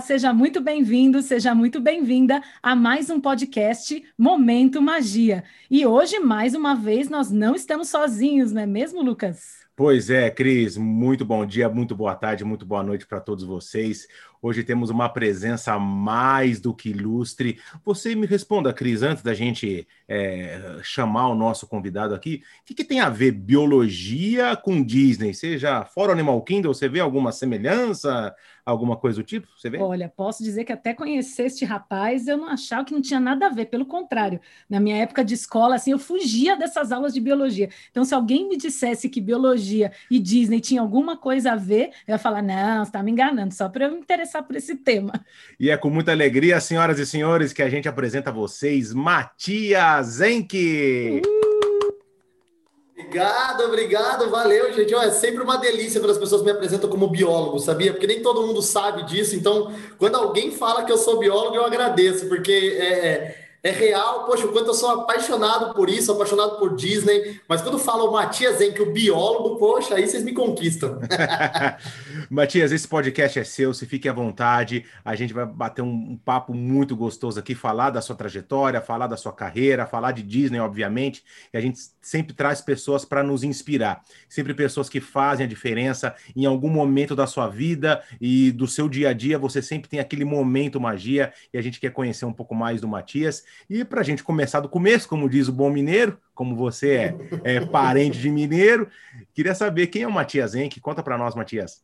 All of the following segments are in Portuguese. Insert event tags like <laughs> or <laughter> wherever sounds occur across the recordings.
seja muito bem-vindo, seja muito bem-vinda a mais um podcast Momento Magia. E hoje, mais uma vez, nós não estamos sozinhos, não é mesmo, Lucas? Pois é, Cris, muito bom dia, muito boa tarde, muito boa noite para todos vocês. Hoje temos uma presença mais do que ilustre. Você me responda, Cris, antes da gente é, chamar o nosso convidado aqui, o que, que, tem a ver biologia com Disney? Seja fora Animal Kingdom, você vê alguma semelhança? alguma coisa do tipo? Você vê? Olha, posso dizer que até conhecer este rapaz, eu não achava que não tinha nada a ver, pelo contrário. Na minha época de escola, assim, eu fugia dessas aulas de biologia. Então, se alguém me dissesse que biologia e Disney tinha alguma coisa a ver, eu ia falar: não, você está me enganando, só para eu me interessar por esse tema. E é com muita alegria, senhoras e senhores, que a gente apresenta a vocês Matias Enke. Uh! Obrigado, obrigado, valeu, gente. é sempre uma delícia quando as pessoas me apresentam como biólogo, sabia? Porque nem todo mundo sabe disso. Então, quando alguém fala que eu sou biólogo, eu agradeço, porque é, é real, poxa, o quanto eu sou apaixonado por isso, apaixonado por Disney, mas quando fala o Matias que o biólogo, poxa, aí vocês me conquistam. <laughs> Matias, esse podcast é seu, se fique à vontade, a gente vai bater um, um, papo muito gostoso aqui, falar da sua trajetória, falar da sua carreira, falar de Disney, obviamente, e a gente sempre traz pessoas para nos inspirar, sempre pessoas que fazem a diferença em algum momento da sua vida e do seu dia a dia, você sempre tem aquele momento magia, e a gente quer conhecer um pouco mais do Matias, e para a gente começar do começo, como diz o bom mineiro, como você é, é parente de mineiro, queria saber quem é o Matias Henke. Conta para nós, Matias.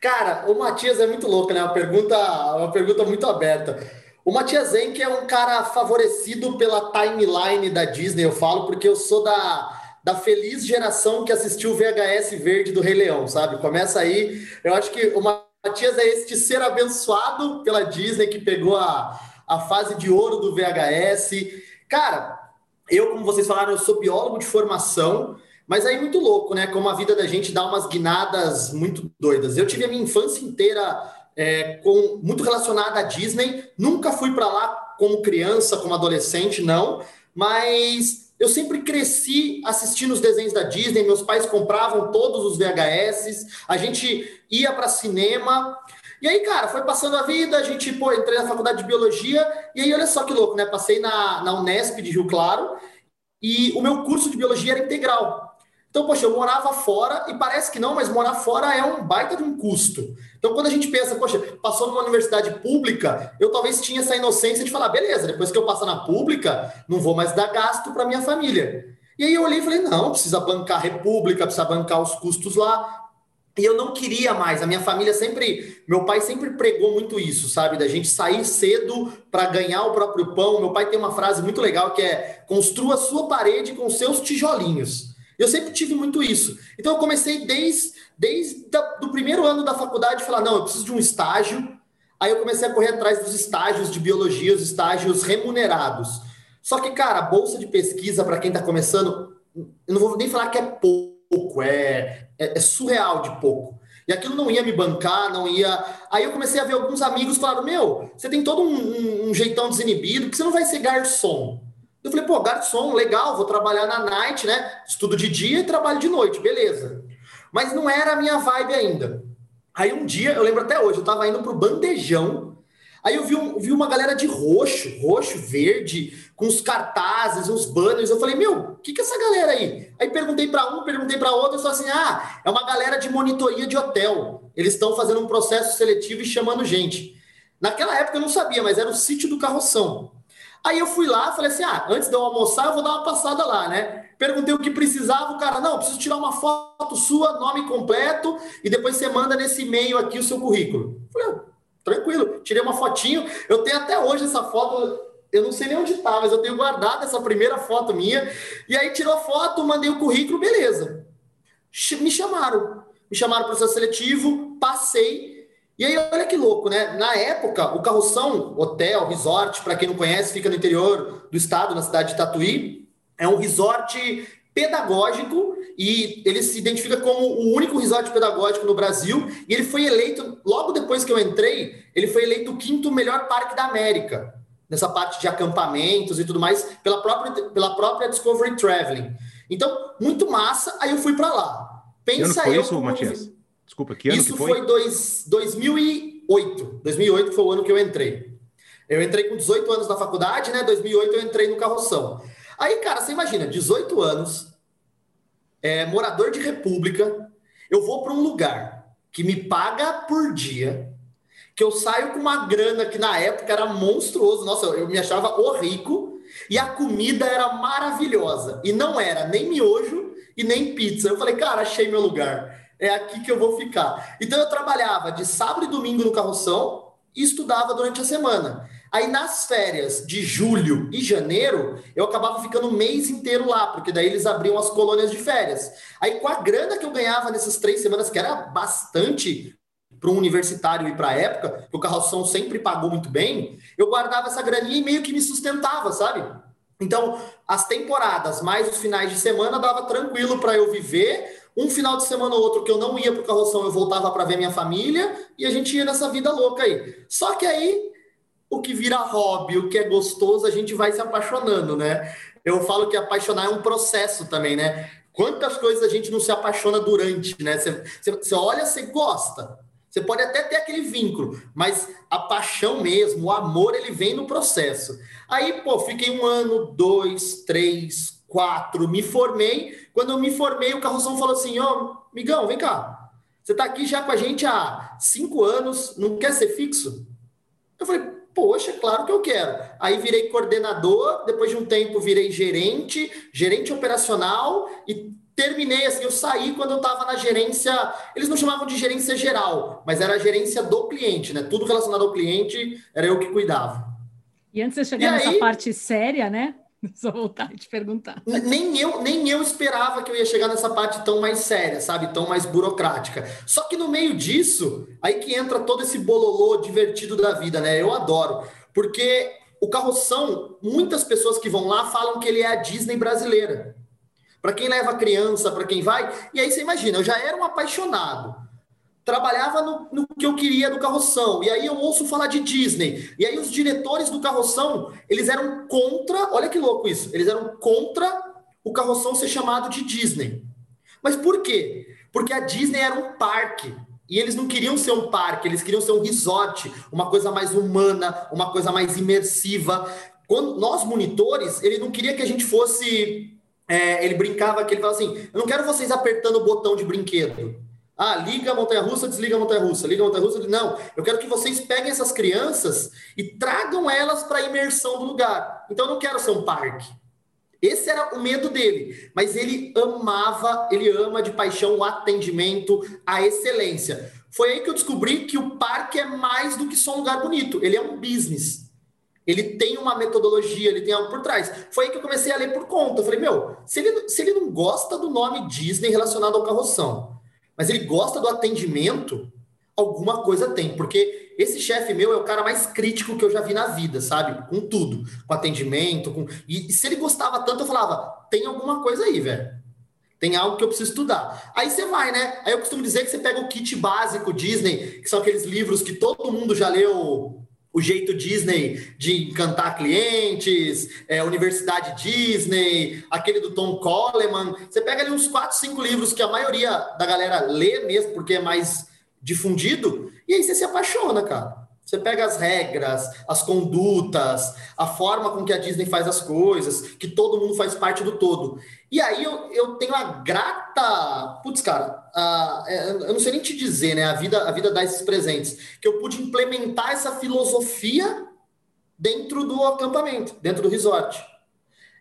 Cara, o Matias é muito louco, né? Uma pergunta, uma pergunta muito aberta. O Matias Henke é um cara favorecido pela timeline da Disney, eu falo, porque eu sou da, da feliz geração que assistiu o VHS verde do Rei Leão, sabe? Começa aí. Eu acho que o Matias é este ser abençoado pela Disney que pegou a a fase de ouro do VHS. Cara, eu, como vocês falaram, eu sou biólogo de formação, mas aí muito louco, né? Como a vida da gente dá umas guinadas muito doidas. Eu tive a minha infância inteira é, com muito relacionada à Disney. Nunca fui para lá como criança, como adolescente, não. Mas eu sempre cresci assistindo os desenhos da Disney. Meus pais compravam todos os VHS. A gente ia para cinema. E aí, cara, foi passando a vida, a gente, pô, entrei na faculdade de biologia, e aí, olha só que louco, né? Passei na, na Unesp de Rio Claro, e o meu curso de biologia era integral. Então, poxa, eu morava fora, e parece que não, mas morar fora é um baita de um custo. Então, quando a gente pensa, poxa, passou numa universidade pública, eu talvez tinha essa inocência de falar, beleza, depois que eu passar na pública, não vou mais dar gasto para minha família. E aí eu olhei e falei, não, precisa bancar a república, precisa bancar os custos lá. E eu não queria mais. A minha família sempre, meu pai sempre pregou muito isso, sabe? Da gente sair cedo para ganhar o próprio pão. Meu pai tem uma frase muito legal que é: construa sua parede com seus tijolinhos. Eu sempre tive muito isso. Então eu comecei desde, desde o primeiro ano da faculdade falar: não, eu preciso de um estágio. Aí eu comecei a correr atrás dos estágios de biologia, os estágios remunerados. Só que, cara, a bolsa de pesquisa para quem está começando, eu não vou nem falar que é pouco pouco, é, é, é, surreal de pouco. E aquilo não ia me bancar, não ia. Aí eu comecei a ver alguns amigos falaram: Meu, você tem todo um, um, um jeitão desinibido, que você não vai ser garçom. Eu falei: Pô, garçom, legal, vou trabalhar na night, né? Estudo de dia e trabalho de noite, beleza. Mas não era a minha vibe ainda. Aí um dia, eu lembro até hoje, eu tava indo pro bandejão Aí eu vi, um, vi uma galera de roxo, roxo, verde, com os cartazes, uns banners. Eu falei, meu, o que, que é essa galera aí? Aí perguntei para um, perguntei para outro, e falei assim: ah, é uma galera de monitoria de hotel. Eles estão fazendo um processo seletivo e chamando gente. Naquela época eu não sabia, mas era o sítio do Carroção. Aí eu fui lá, falei assim: ah, antes de eu almoçar, eu vou dar uma passada lá, né? Perguntei o que precisava, o cara, não, preciso tirar uma foto sua, nome completo, e depois você manda nesse e-mail aqui o seu currículo. Falei, tranquilo. Tirei uma fotinho. Eu tenho até hoje essa foto. Eu não sei nem onde tá, mas eu tenho guardado essa primeira foto minha. E aí tirou a foto, mandei o currículo, beleza. Me chamaram. Me chamaram para o processo seletivo, passei. E aí, olha que louco, né? Na época, o Carroção Hotel, resort, para quem não conhece, fica no interior do estado, na cidade de Tatuí. É um resort pedagógico e ele se identifica como o único resort pedagógico no Brasil e ele foi eleito, logo depois que eu entrei, ele foi eleito o quinto melhor parque da América, nessa parte de acampamentos e tudo mais, pela própria, pela própria Discovery Traveling. Então, muito massa, aí eu fui para lá. Pensa que ano foi eu, isso, Matias? Desculpa, que ano isso que foi? Isso foi dois, 2000 e 2008. 2008 foi o ano que eu entrei. Eu entrei com 18 anos na faculdade, né? 2008 eu entrei no carroção. Aí, cara, você imagina, 18 anos, é, morador de república, eu vou para um lugar que me paga por dia, que eu saio com uma grana que na época era monstruoso. Nossa, eu me achava o rico e a comida era maravilhosa. E não era nem miojo e nem pizza. Eu falei, cara, achei meu lugar. É aqui que eu vou ficar. Então eu trabalhava de sábado e domingo no carroção e estudava durante a semana. Aí nas férias de julho e janeiro, eu acabava ficando o mês inteiro lá, porque daí eles abriam as colônias de férias. Aí com a grana que eu ganhava nessas três semanas, que era bastante para um universitário e para a época, que o carroção sempre pagou muito bem, eu guardava essa graninha e meio que me sustentava, sabe? Então, as temporadas mais os finais de semana dava tranquilo para eu viver. Um final de semana ou outro que eu não ia para o carroção, eu voltava para ver minha família e a gente ia nessa vida louca aí. Só que aí o que vira hobby, o que é gostoso, a gente vai se apaixonando, né? Eu falo que apaixonar é um processo também, né? Quantas coisas a gente não se apaixona durante, né? Você, olha, você gosta. Você pode até ter aquele vínculo, mas a paixão mesmo, o amor, ele vem no processo. Aí, pô, fiquei um ano, dois, três, quatro, me formei. Quando eu me formei, o carroção falou assim: Ó, oh, migão, vem cá. Você tá aqui já com a gente há cinco anos, não quer ser fixo? Eu falei, Poxa, claro que eu quero. Aí virei coordenador, depois de um tempo virei gerente, gerente operacional e terminei assim, eu saí quando eu estava na gerência, eles não chamavam de gerência geral, mas era a gerência do cliente, né? Tudo relacionado ao cliente era eu que cuidava. E antes de chegar e nessa aí, parte séria, né? <laughs> Só voltar e te perguntar. Nem eu, nem eu esperava que eu ia chegar nessa parte tão mais séria, sabe? Tão mais burocrática. Só que no meio disso, aí que entra todo esse bololô divertido da vida, né? Eu adoro. Porque o carroção, muitas pessoas que vão lá falam que ele é a Disney brasileira. Para quem leva criança, para quem vai. E aí você imagina, eu já era um apaixonado trabalhava no, no, que eu queria do carroção. E aí eu ouço falar de Disney. E aí os diretores do carroção, eles eram contra, olha que louco isso, eles eram contra o carroção ser chamado de Disney. Mas por quê? Porque a Disney era um parque. E eles não queriam ser um parque, eles queriam ser um resort, uma coisa mais humana, uma coisa mais imersiva. Quando nós monitores, ele não queria que a gente fosse é, ele brincava que ele falava assim: Eu não quero vocês apertando o botão de brinquedo. Ah, liga a montanha-russa, desliga a montanha-russa, liga a montanha-russa. Não, eu quero que vocês peguem essas crianças e tragam elas para a imersão do lugar. Então, eu não quero ser um parque. Esse era o medo dele, mas ele amava, ele ama de paixão o atendimento, a excelência. Foi aí que eu descobri que o parque é mais do que só um lugar bonito, ele é um business. Ele tem uma metodologia, ele tem algo por trás. Foi aí que eu comecei a ler por conta. Eu falei, meu, se ele, se ele não gosta do nome Disney relacionado ao carroção, mas ele gosta do atendimento, alguma coisa tem, porque esse chefe meu é o cara mais crítico que eu já vi na vida, sabe? Com tudo, com atendimento, com e, e se ele gostava tanto, eu falava, tem alguma coisa aí, velho. Tem algo que eu preciso estudar. Aí você vai, né? Aí eu costumo dizer que você pega o kit básico Disney, que são aqueles livros que todo mundo já leu o jeito Disney de encantar clientes, é, Universidade Disney, aquele do Tom Coleman. Você pega ali uns 4, 5 livros que a maioria da galera lê mesmo, porque é mais difundido, e aí você se apaixona, cara. Você pega as regras, as condutas, a forma com que a Disney faz as coisas, que todo mundo faz parte do todo. E aí eu, eu tenho a grata. Putz, cara, a, é, eu não sei nem te dizer, né? A vida, a vida dá esses presentes. Que eu pude implementar essa filosofia dentro do acampamento, dentro do resort.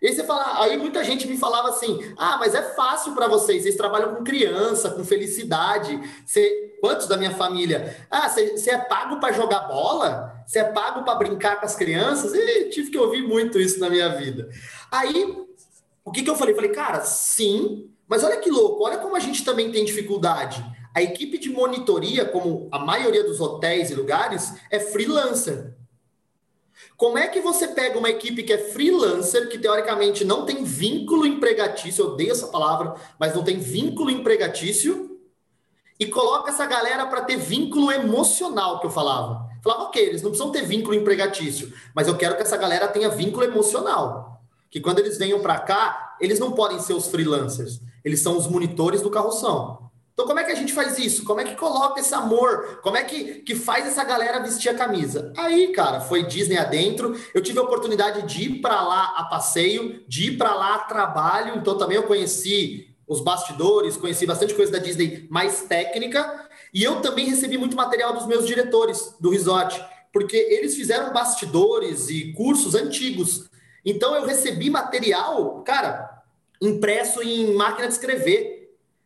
E aí você fala, aí muita gente me falava assim: ah, mas é fácil para vocês, vocês trabalham com criança, com felicidade. Você, quantos da minha família? Ah, você, você é pago para jogar bola? Você é pago para brincar com as crianças? E tive que ouvir muito isso na minha vida. Aí, o que, que eu falei? Falei, cara, sim, mas olha que louco, olha como a gente também tem dificuldade. A equipe de monitoria, como a maioria dos hotéis e lugares, é freelancer. Como é que você pega uma equipe que é freelancer, que teoricamente não tem vínculo empregatício, eu odeio essa palavra, mas não tem vínculo empregatício, e coloca essa galera para ter vínculo emocional, que eu falava. falava, ok, eles não precisam ter vínculo empregatício, mas eu quero que essa galera tenha vínculo emocional. Que quando eles venham para cá, eles não podem ser os freelancers, eles são os monitores do carroção. Então, como é que a gente faz isso? Como é que coloca esse amor? Como é que, que faz essa galera vestir a camisa? Aí, cara, foi Disney adentro. Eu tive a oportunidade de ir para lá a passeio, de ir para lá a trabalho. Então, também eu conheci os bastidores, conheci bastante coisa da Disney mais técnica. E eu também recebi muito material dos meus diretores do resort, porque eles fizeram bastidores e cursos antigos. Então, eu recebi material, cara, impresso em máquina de escrever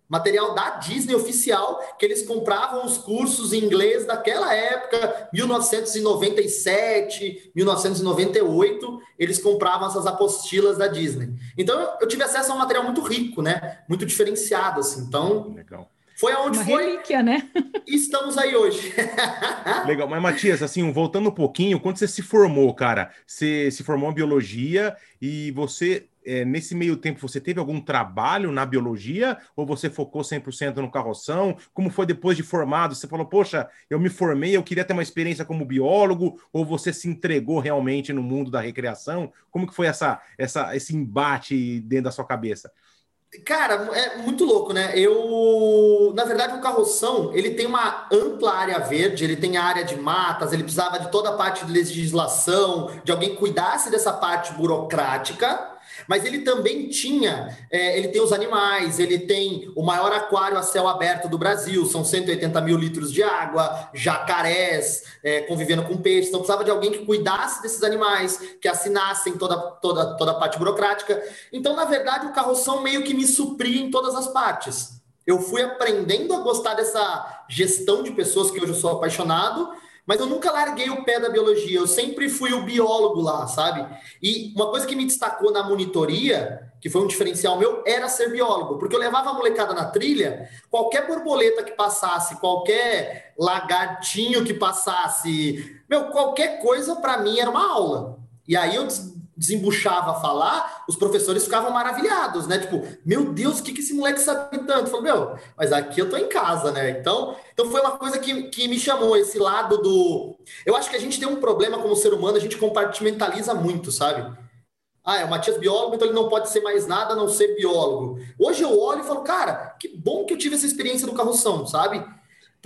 material da Disney oficial, que eles compravam os cursos em inglês daquela época, 1997, 1998, eles compravam essas apostilas da Disney. Então eu tive acesso a um material muito rico, né? Muito diferenciado, assim. Então, Legal. foi aonde Uma foi. Relíquia, né? estamos aí hoje. <laughs> Legal, mas Matias, assim, voltando um pouquinho, quando você se formou, cara, você se formou em biologia e você é, nesse meio tempo você teve algum trabalho na biologia ou você focou 100% no carroção? Como foi depois de formado? Você falou, poxa, eu me formei, eu queria ter uma experiência como biólogo ou você se entregou realmente no mundo da recreação? Como que foi essa, essa, esse embate dentro da sua cabeça? Cara, é muito louco, né? Eu, na verdade, o carroção, ele tem uma ampla área verde, ele tem a área de matas, ele precisava de toda a parte de legislação, de alguém cuidasse dessa parte burocrática, mas ele também tinha, é, ele tem os animais, ele tem o maior aquário a céu aberto do Brasil, são 180 mil litros de água, jacarés é, convivendo com peixes, então precisava de alguém que cuidasse desses animais, que assinassem toda, toda, toda a parte burocrática. Então, na verdade, o carroção meio que me supria em todas as partes. Eu fui aprendendo a gostar dessa gestão de pessoas que hoje eu sou apaixonado, mas eu nunca larguei o pé da biologia, eu sempre fui o biólogo lá, sabe? E uma coisa que me destacou na monitoria, que foi um diferencial meu, era ser biólogo, porque eu levava a molecada na trilha, qualquer borboleta que passasse, qualquer lagartinho que passasse, meu, qualquer coisa para mim era uma aula. E aí eu desembuchava a falar, os professores ficavam maravilhados, né? Tipo, meu Deus, o que, que esse moleque sabe tanto? Falei, meu, mas aqui eu tô em casa, né? Então, então foi uma coisa que, que me chamou, esse lado do. Eu acho que a gente tem um problema como ser humano, a gente compartimentaliza muito, sabe? Ah, é o Matias biólogo, então ele não pode ser mais nada a não ser biólogo. Hoje eu olho e falo, cara, que bom que eu tive essa experiência do carroção, sabe?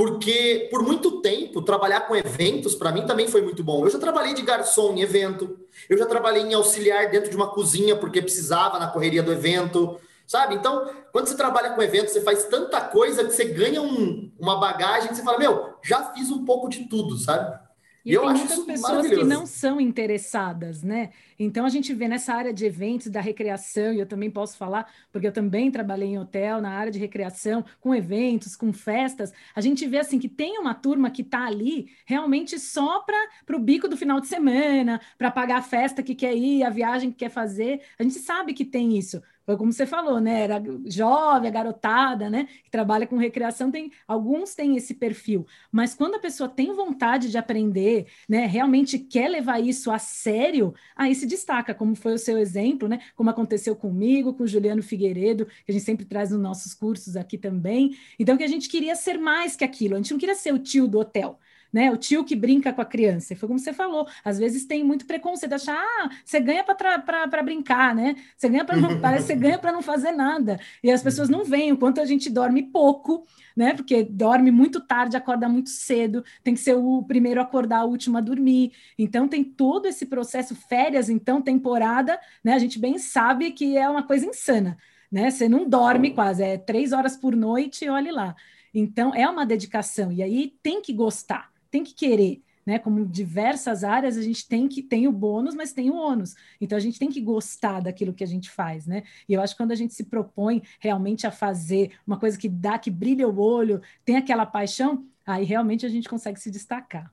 Porque por muito tempo trabalhar com eventos para mim também foi muito bom. Eu já trabalhei de garçom em evento, eu já trabalhei em auxiliar dentro de uma cozinha porque precisava na correria do evento, sabe? Então, quando você trabalha com evento, você faz tanta coisa que você ganha um, uma bagagem que você fala, meu, já fiz um pouco de tudo, sabe? E eu tem muitas pessoas que não são interessadas, né? Então a gente vê nessa área de eventos, da recreação, e eu também posso falar, porque eu também trabalhei em hotel, na área de recreação, com eventos, com festas, a gente vê assim que tem uma turma que está ali realmente só para o bico do final de semana, para pagar a festa que quer ir, a viagem que quer fazer. A gente sabe que tem isso. Foi como você falou, né? Era jovem, a garotada, né? Que trabalha com recreação, tem alguns têm esse perfil. Mas quando a pessoa tem vontade de aprender, né? Realmente quer levar isso a sério, aí se destaca, como foi o seu exemplo, né? Como aconteceu comigo, com o Juliano Figueiredo, que a gente sempre traz nos nossos cursos aqui também. Então, que a gente queria ser mais que aquilo. A gente não queria ser o tio do hotel né? O tio que brinca com a criança. Foi como você falou. Às vezes tem muito preconceito, achar, ah, você ganha para brincar, né? Você ganha para não, <laughs> parece que você ganha para não fazer nada. E as pessoas não veem o quanto a gente dorme pouco, né? Porque dorme muito tarde, acorda muito cedo, tem que ser o primeiro a acordar, o último a dormir. Então tem todo esse processo, férias, então, temporada, né? A gente bem sabe que é uma coisa insana. Né? Você não dorme quase, é três horas por noite, olhe lá. Então, é uma dedicação, e aí tem que gostar tem que querer. Né, como diversas áreas, a gente tem que tem o bônus, mas tem o ônus. Então a gente tem que gostar daquilo que a gente faz, né? E eu acho que quando a gente se propõe realmente a fazer uma coisa que dá, que brilha o olho, tem aquela paixão, aí realmente a gente consegue se destacar.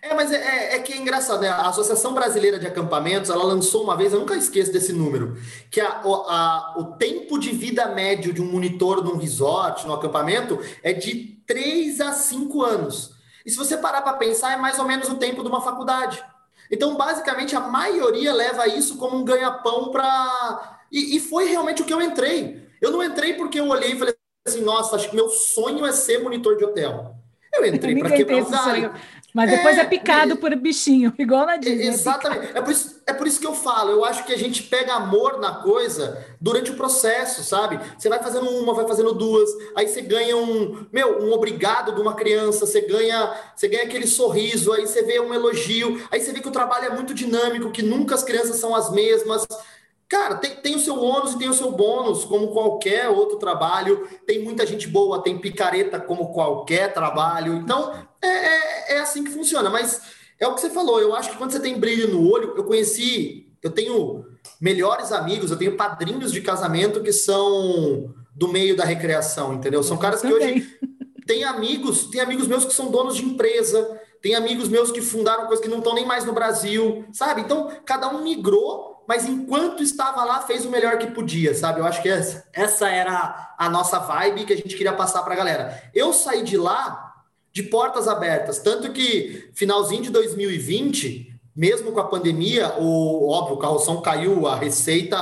É, mas é, é, é que é engraçado, né? A Associação Brasileira de Acampamentos, ela lançou uma vez, eu nunca esqueço desse número, que a, a, o tempo de vida médio de um monitor num resort, num acampamento, é de 3 a 5 anos. E se você parar para pensar, é mais ou menos o tempo de uma faculdade. Então, basicamente, a maioria leva isso como um ganha-pão para. E, e, foi realmente o que eu entrei. Eu não entrei porque eu olhei e falei assim: nossa, acho que meu sonho é ser monitor de hotel. Eu entrei para quebrar o galho. Mas depois é, é picado por bichinho, <laughs> igual na Disney. Exatamente. É por, isso, é por isso que eu falo. Eu acho que a gente pega amor na coisa durante o processo, sabe? Você vai fazendo uma, vai fazendo duas, aí você ganha um, meu, um obrigado de uma criança, você ganha, você ganha aquele sorriso, aí você vê um elogio, aí você vê que o trabalho é muito dinâmico, que nunca as crianças são as mesmas. Cara, tem, tem o seu ônus e tem o seu bônus, como qualquer outro trabalho. Tem muita gente boa, tem picareta como qualquer trabalho. Então, é, é, é, assim que funciona. Mas é o que você falou. Eu acho que quando você tem brilho no olho, eu conheci, eu tenho melhores amigos, eu tenho padrinhos de casamento que são do meio da recreação, entendeu? São caras que hoje <laughs> têm amigos, tem amigos meus que são donos de empresa, tem amigos meus que fundaram coisas que não estão nem mais no Brasil, sabe? Então, cada um migrou mas enquanto estava lá, fez o melhor que podia, sabe? Eu acho que essa, essa era a nossa vibe que a gente queria passar para a galera. Eu saí de lá de portas abertas, tanto que finalzinho de 2020, mesmo com a pandemia, o óbvio, o carroção caiu, a receita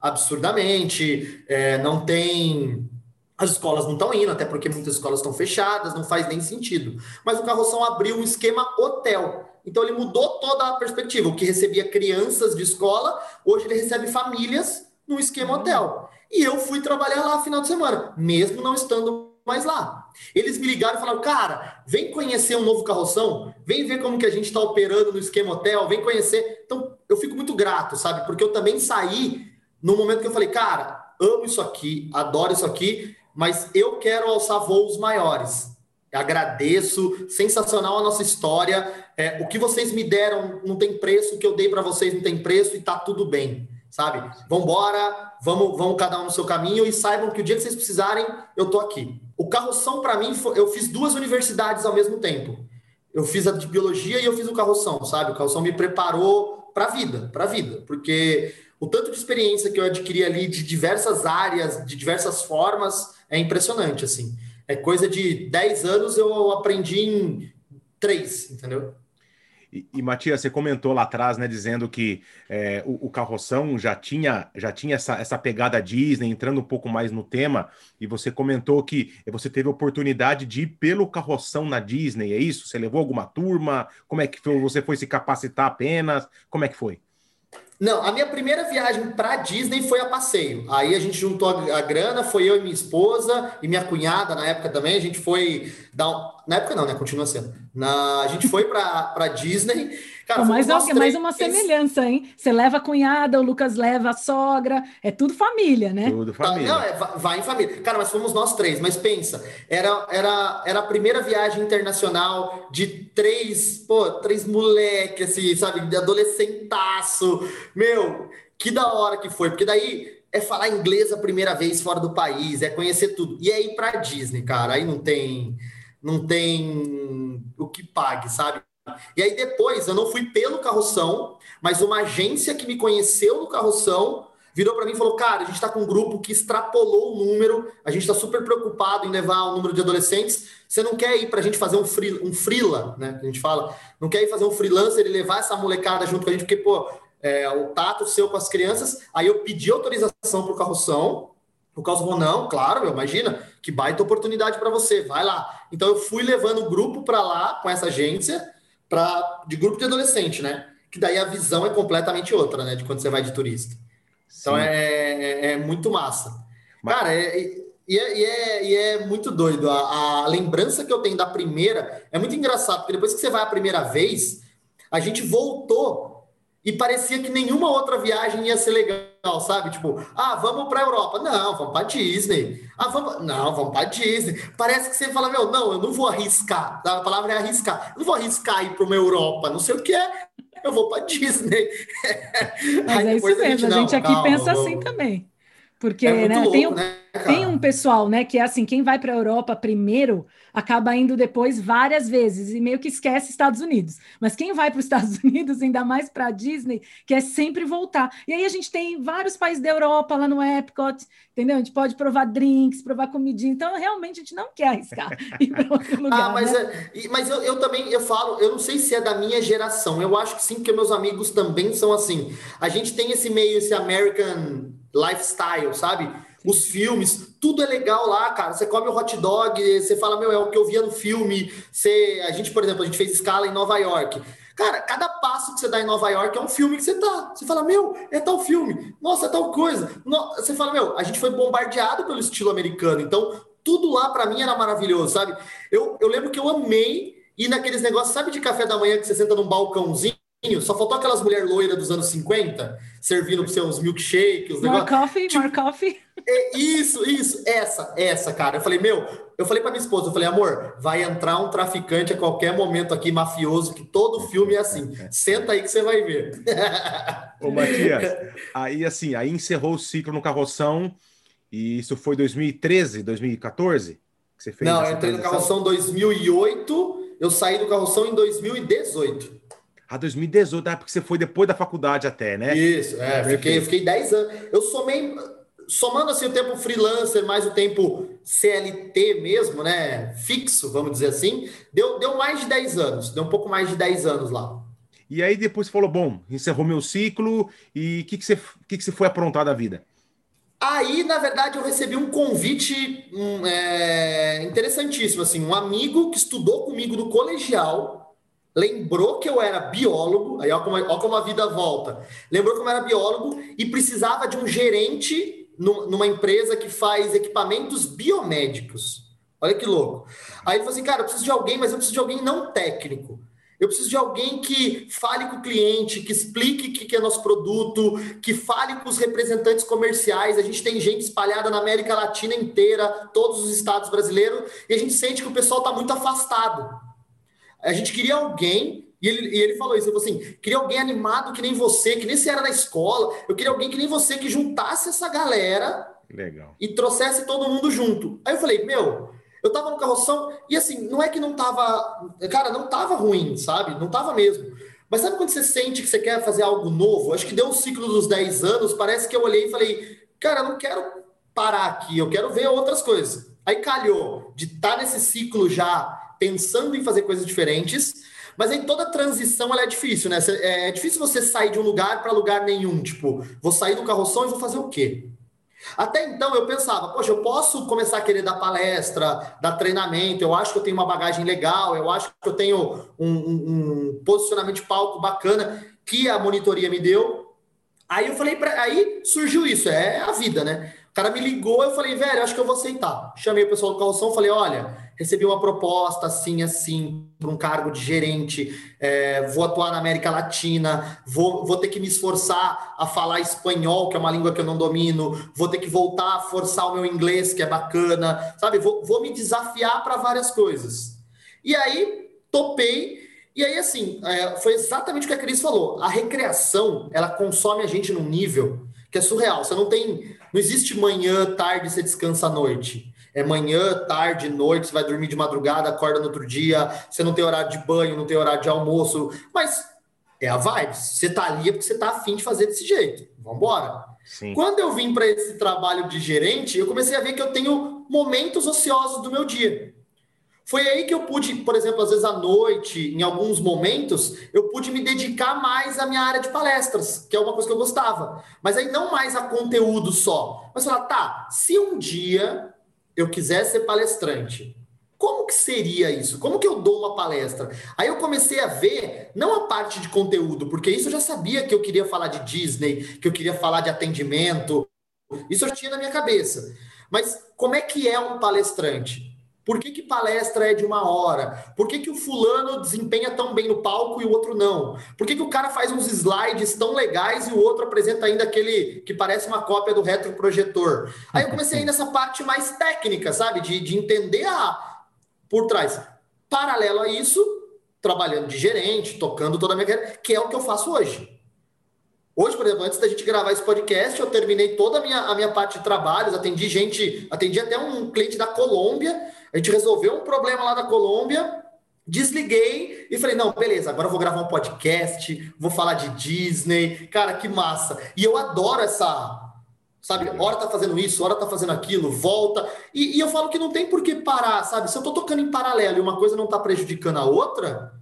absurdamente, é, não tem as escolas não estão indo, até porque muitas escolas estão fechadas, não faz nem sentido. Mas o Carroção abriu um esquema hotel. Então ele mudou toda a perspectiva. O que recebia crianças de escola, hoje ele recebe famílias no esquema hotel. E eu fui trabalhar lá final de semana, mesmo não estando mais lá. Eles me ligaram e falaram: cara, vem conhecer um novo carroção, vem ver como que a gente está operando no esquema hotel, vem conhecer. Então eu fico muito grato, sabe? Porque eu também saí no momento que eu falei, cara, amo isso aqui, adoro isso aqui, mas eu quero alçar voos maiores. Agradeço, sensacional a nossa história. É, o que vocês me deram não tem preço, o que eu dei para vocês não tem preço e tá tudo bem, sabe? Vambora, vamos, vamos cada um no seu caminho e saibam que o dia que vocês precisarem, eu tô aqui. O carroção, para mim, eu fiz duas universidades ao mesmo tempo. Eu fiz a de biologia e eu fiz o carroção, sabe? O carroção me preparou para a vida, para a vida, porque o tanto de experiência que eu adquiri ali de diversas áreas, de diversas formas, é impressionante, assim. É coisa de 10 anos eu aprendi em 3, entendeu? E, e Matias, você comentou lá atrás, né, dizendo que é, o, o, Carroção já tinha, já tinha essa, essa pegada Disney, entrando um pouco mais no tema, e você comentou que você teve oportunidade de ir pelo Carroção na Disney, é isso? Você levou alguma turma? Como é que foi? Você foi se capacitar apenas? Como é que foi? Não, a minha primeira viagem para Disney foi a passeio. Aí a gente juntou a, grana, foi eu e minha esposa e minha cunhada na época também. A gente foi dar um... na época não, né? Continua sendo. Na, a gente foi para Disney Cara, mais, alguém, mais uma semelhança, hein? Você leva a cunhada, o Lucas leva a sogra, é tudo família, né? Tudo família. Não, é, vai em família. Cara, mas fomos nós três, mas pensa, era, era, era a primeira viagem internacional de três, pô, três moleques, assim, sabe, de adolescentaço. Meu, que da hora que foi, porque daí é falar inglês a primeira vez fora do país, é conhecer tudo. E aí para Disney, cara, aí não tem não tem o que pague, sabe? E aí depois eu não fui pelo carroção, mas uma agência que me conheceu no carroção virou para mim e falou: Cara, a gente está com um grupo que extrapolou o número, a gente está super preocupado em levar o número de adolescentes. Você não quer ir para a gente fazer um, free, um né? A gente fala, não quer ir fazer um freelancer e levar essa molecada junto com a gente, porque, pô, é, o tato seu com as crianças. Aí eu pedi autorização para o carroção. O Carlos falou: Não, claro, meu, imagina, que baita oportunidade para você, vai lá. Então eu fui levando o grupo para lá com essa agência pra, de grupo de adolescente, né? Que daí a visão é completamente outra, né? De quando você vai de turista. Então é, é, é, muito massa. Cara, é, e, é, e, é, e é muito doido. A, a, lembrança que eu tenho da primeira é muito engraçado, porque depois que você vai a primeira vez, a gente voltou e parecia que nenhuma outra viagem ia ser legal, sabe? Tipo, ah, vamos para a Europa. Não, vamos para Disney. Ah, vamos... Não, vamos para Disney. Parece que você fala, meu, não, eu não vou arriscar. A palavra é arriscar. Eu não vou arriscar ir para uma Europa, não sei o que é. Eu vou para Disney. <laughs> Mas Aí é isso mesmo, a gente, a gente aqui calma, pensa vamos. assim também. Porque é né, louco, tem, um, né, tem um pessoal, né, que é assim, quem vai para a Europa primeiro acaba indo depois várias vezes e meio que esquece Estados Unidos. Mas quem vai para os Estados <laughs> Unidos, ainda mais para a Disney, quer sempre voltar. E aí a gente tem vários países da Europa lá no Epcot, entendeu? A gente pode provar drinks, provar comidinha. Então, realmente, a gente não quer arriscar <laughs> <laughs> ir para outro lugar. ah, mas, né? é, mas eu, eu também, eu falo, eu não sei se é da minha geração, eu acho que sim, porque meus amigos também são assim. A gente tem esse meio, esse American lifestyle, sabe? os filmes, tudo é legal lá, cara. Você come o hot dog, você fala, meu, é o que eu via no filme. Você, a gente, por exemplo, a gente fez escala em Nova York. Cara, cada passo que você dá em Nova York é um filme que você tá. Você fala, meu, é tal filme. Nossa, é tal coisa. Você fala, meu, a gente foi bombardeado pelo estilo americano. Então, tudo lá para mim era maravilhoso, sabe? Eu, eu lembro que eu amei ir naqueles negócios, sabe, de café da manhã que você senta num balcãozinho? Só faltou aquelas mulheres loiras dos anos 50 servindo para seus milkshakes. More negócios. coffee, tipo, more coffee. É, isso, isso, essa, essa, cara. Eu falei, meu, eu falei para minha esposa, eu falei, amor, vai entrar um traficante a qualquer momento aqui, mafioso, que todo filme é assim. Senta aí que você vai ver. Ô, Matias, aí assim, aí encerrou o ciclo no carroção, e isso foi 2013, 2014? Que você fez Não, eu entrei no carroção em 2008, eu saí do carroção em 2018. Ah, 2018, é porque você foi depois da faculdade até, né? Isso, é, fiquei, fiquei 10 anos. Eu somei, somando assim o tempo freelancer, mais o tempo CLT mesmo, né? Fixo, vamos dizer assim, deu, deu mais de 10 anos, deu um pouco mais de 10 anos lá. E aí depois você falou, bom, encerrou meu ciclo, e o que, que, você, que, que você foi aprontar da vida? Aí, na verdade, eu recebi um convite um, é, interessantíssimo, assim, um amigo que estudou comigo no colegial, lembrou que eu era biólogo, aí olha como, como a vida volta. Lembrou que eu era biólogo e precisava de um gerente numa empresa que faz equipamentos biomédicos. Olha que louco. Aí ele falou assim, cara, eu preciso de alguém, mas eu preciso de alguém não técnico. Eu preciso de alguém que fale com o cliente, que explique o que é nosso produto, que fale com os representantes comerciais. A gente tem gente espalhada na América Latina inteira, todos os estados brasileiros, e a gente sente que o pessoal está muito afastado. A gente queria alguém, e ele, e ele falou isso, ele falou assim, queria alguém animado que nem você, que nem você era na escola, eu queria alguém que nem você, que juntasse essa galera Legal. e trouxesse todo mundo junto. Aí eu falei, meu, eu tava no carroção, e assim, não é que não tava, cara, não tava ruim, sabe? Não tava mesmo. Mas sabe quando você sente que você quer fazer algo novo? Acho que deu um ciclo dos 10 anos, parece que eu olhei e falei, cara, eu não quero parar aqui, eu quero ver outras coisas. Aí calhou de estar tá nesse ciclo já pensando em fazer coisas diferentes, mas em toda transição ela é difícil, né? É difícil você sair de um lugar para lugar nenhum. Tipo, vou sair do carroção e vou fazer o quê? Até então eu pensava, poxa, eu posso começar a querer dar palestra, dar treinamento, eu acho que eu tenho uma bagagem legal, eu acho que eu tenho um, um, um posicionamento de palco bacana que a monitoria me deu. Aí eu falei, pra, aí surgiu isso, é a vida, né? O cara me ligou, eu falei, velho, acho que eu vou aceitar. Chamei o pessoal do carroção, falei, olha, recebi uma proposta assim, assim, para um cargo de gerente, é, vou atuar na América Latina, vou, vou ter que me esforçar a falar espanhol, que é uma língua que eu não domino, vou ter que voltar a forçar o meu inglês, que é bacana, sabe? Vou, vou me desafiar para várias coisas. E aí, topei. E aí, assim, é, foi exatamente o que a Cris falou. A recreação, ela consome a gente num nível que é surreal. Você não tem. Não existe manhã, tarde, você descansa à noite é manhã, tarde, noite, você vai dormir de madrugada, acorda no outro dia, você não tem horário de banho, não tem horário de almoço, mas é a vibe. Você tá ali é porque você tá afim de fazer desse jeito. Vambora. Sim. Quando eu vim para esse trabalho de gerente, eu comecei a ver que eu tenho momentos ociosos do meu dia. Foi aí que eu pude, por exemplo, às vezes à noite, em alguns momentos, eu pude me dedicar mais à minha área de palestras, que é uma coisa que eu gostava. Mas aí não mais a conteúdo só. Mas falar, tá, se um dia eu quiser ser palestrante, como que seria isso? Como que eu dou uma palestra? Aí eu comecei a ver, não a parte de conteúdo, porque isso eu já sabia que eu queria falar de Disney, que eu queria falar de atendimento, isso eu tinha na minha cabeça. Mas como é que é um palestrante? Por que, que palestra é de uma hora? Por que, que o fulano desempenha tão bem no palco e o outro não? Por que, que o cara faz uns slides tão legais e o outro apresenta ainda aquele que parece uma cópia do retroprojetor? Aí eu comecei nessa parte mais técnica, sabe? De, de entender a por trás. Paralelo a isso, trabalhando de gerente, tocando toda a minha carreira, que é o que eu faço hoje. Hoje, por exemplo, antes da gente gravar esse podcast, eu terminei toda a minha, a minha parte de trabalhos, atendi gente, atendi até um cliente da Colômbia, a gente resolveu um problema lá da Colômbia, desliguei e falei, não, beleza, agora eu vou gravar um podcast, vou falar de Disney, cara, que massa. E eu adoro essa, sabe, hora tá fazendo isso, hora tá fazendo aquilo, volta. E, e eu falo que não tem por que parar, sabe? Se eu tô tocando em paralelo e uma coisa não tá prejudicando a outra,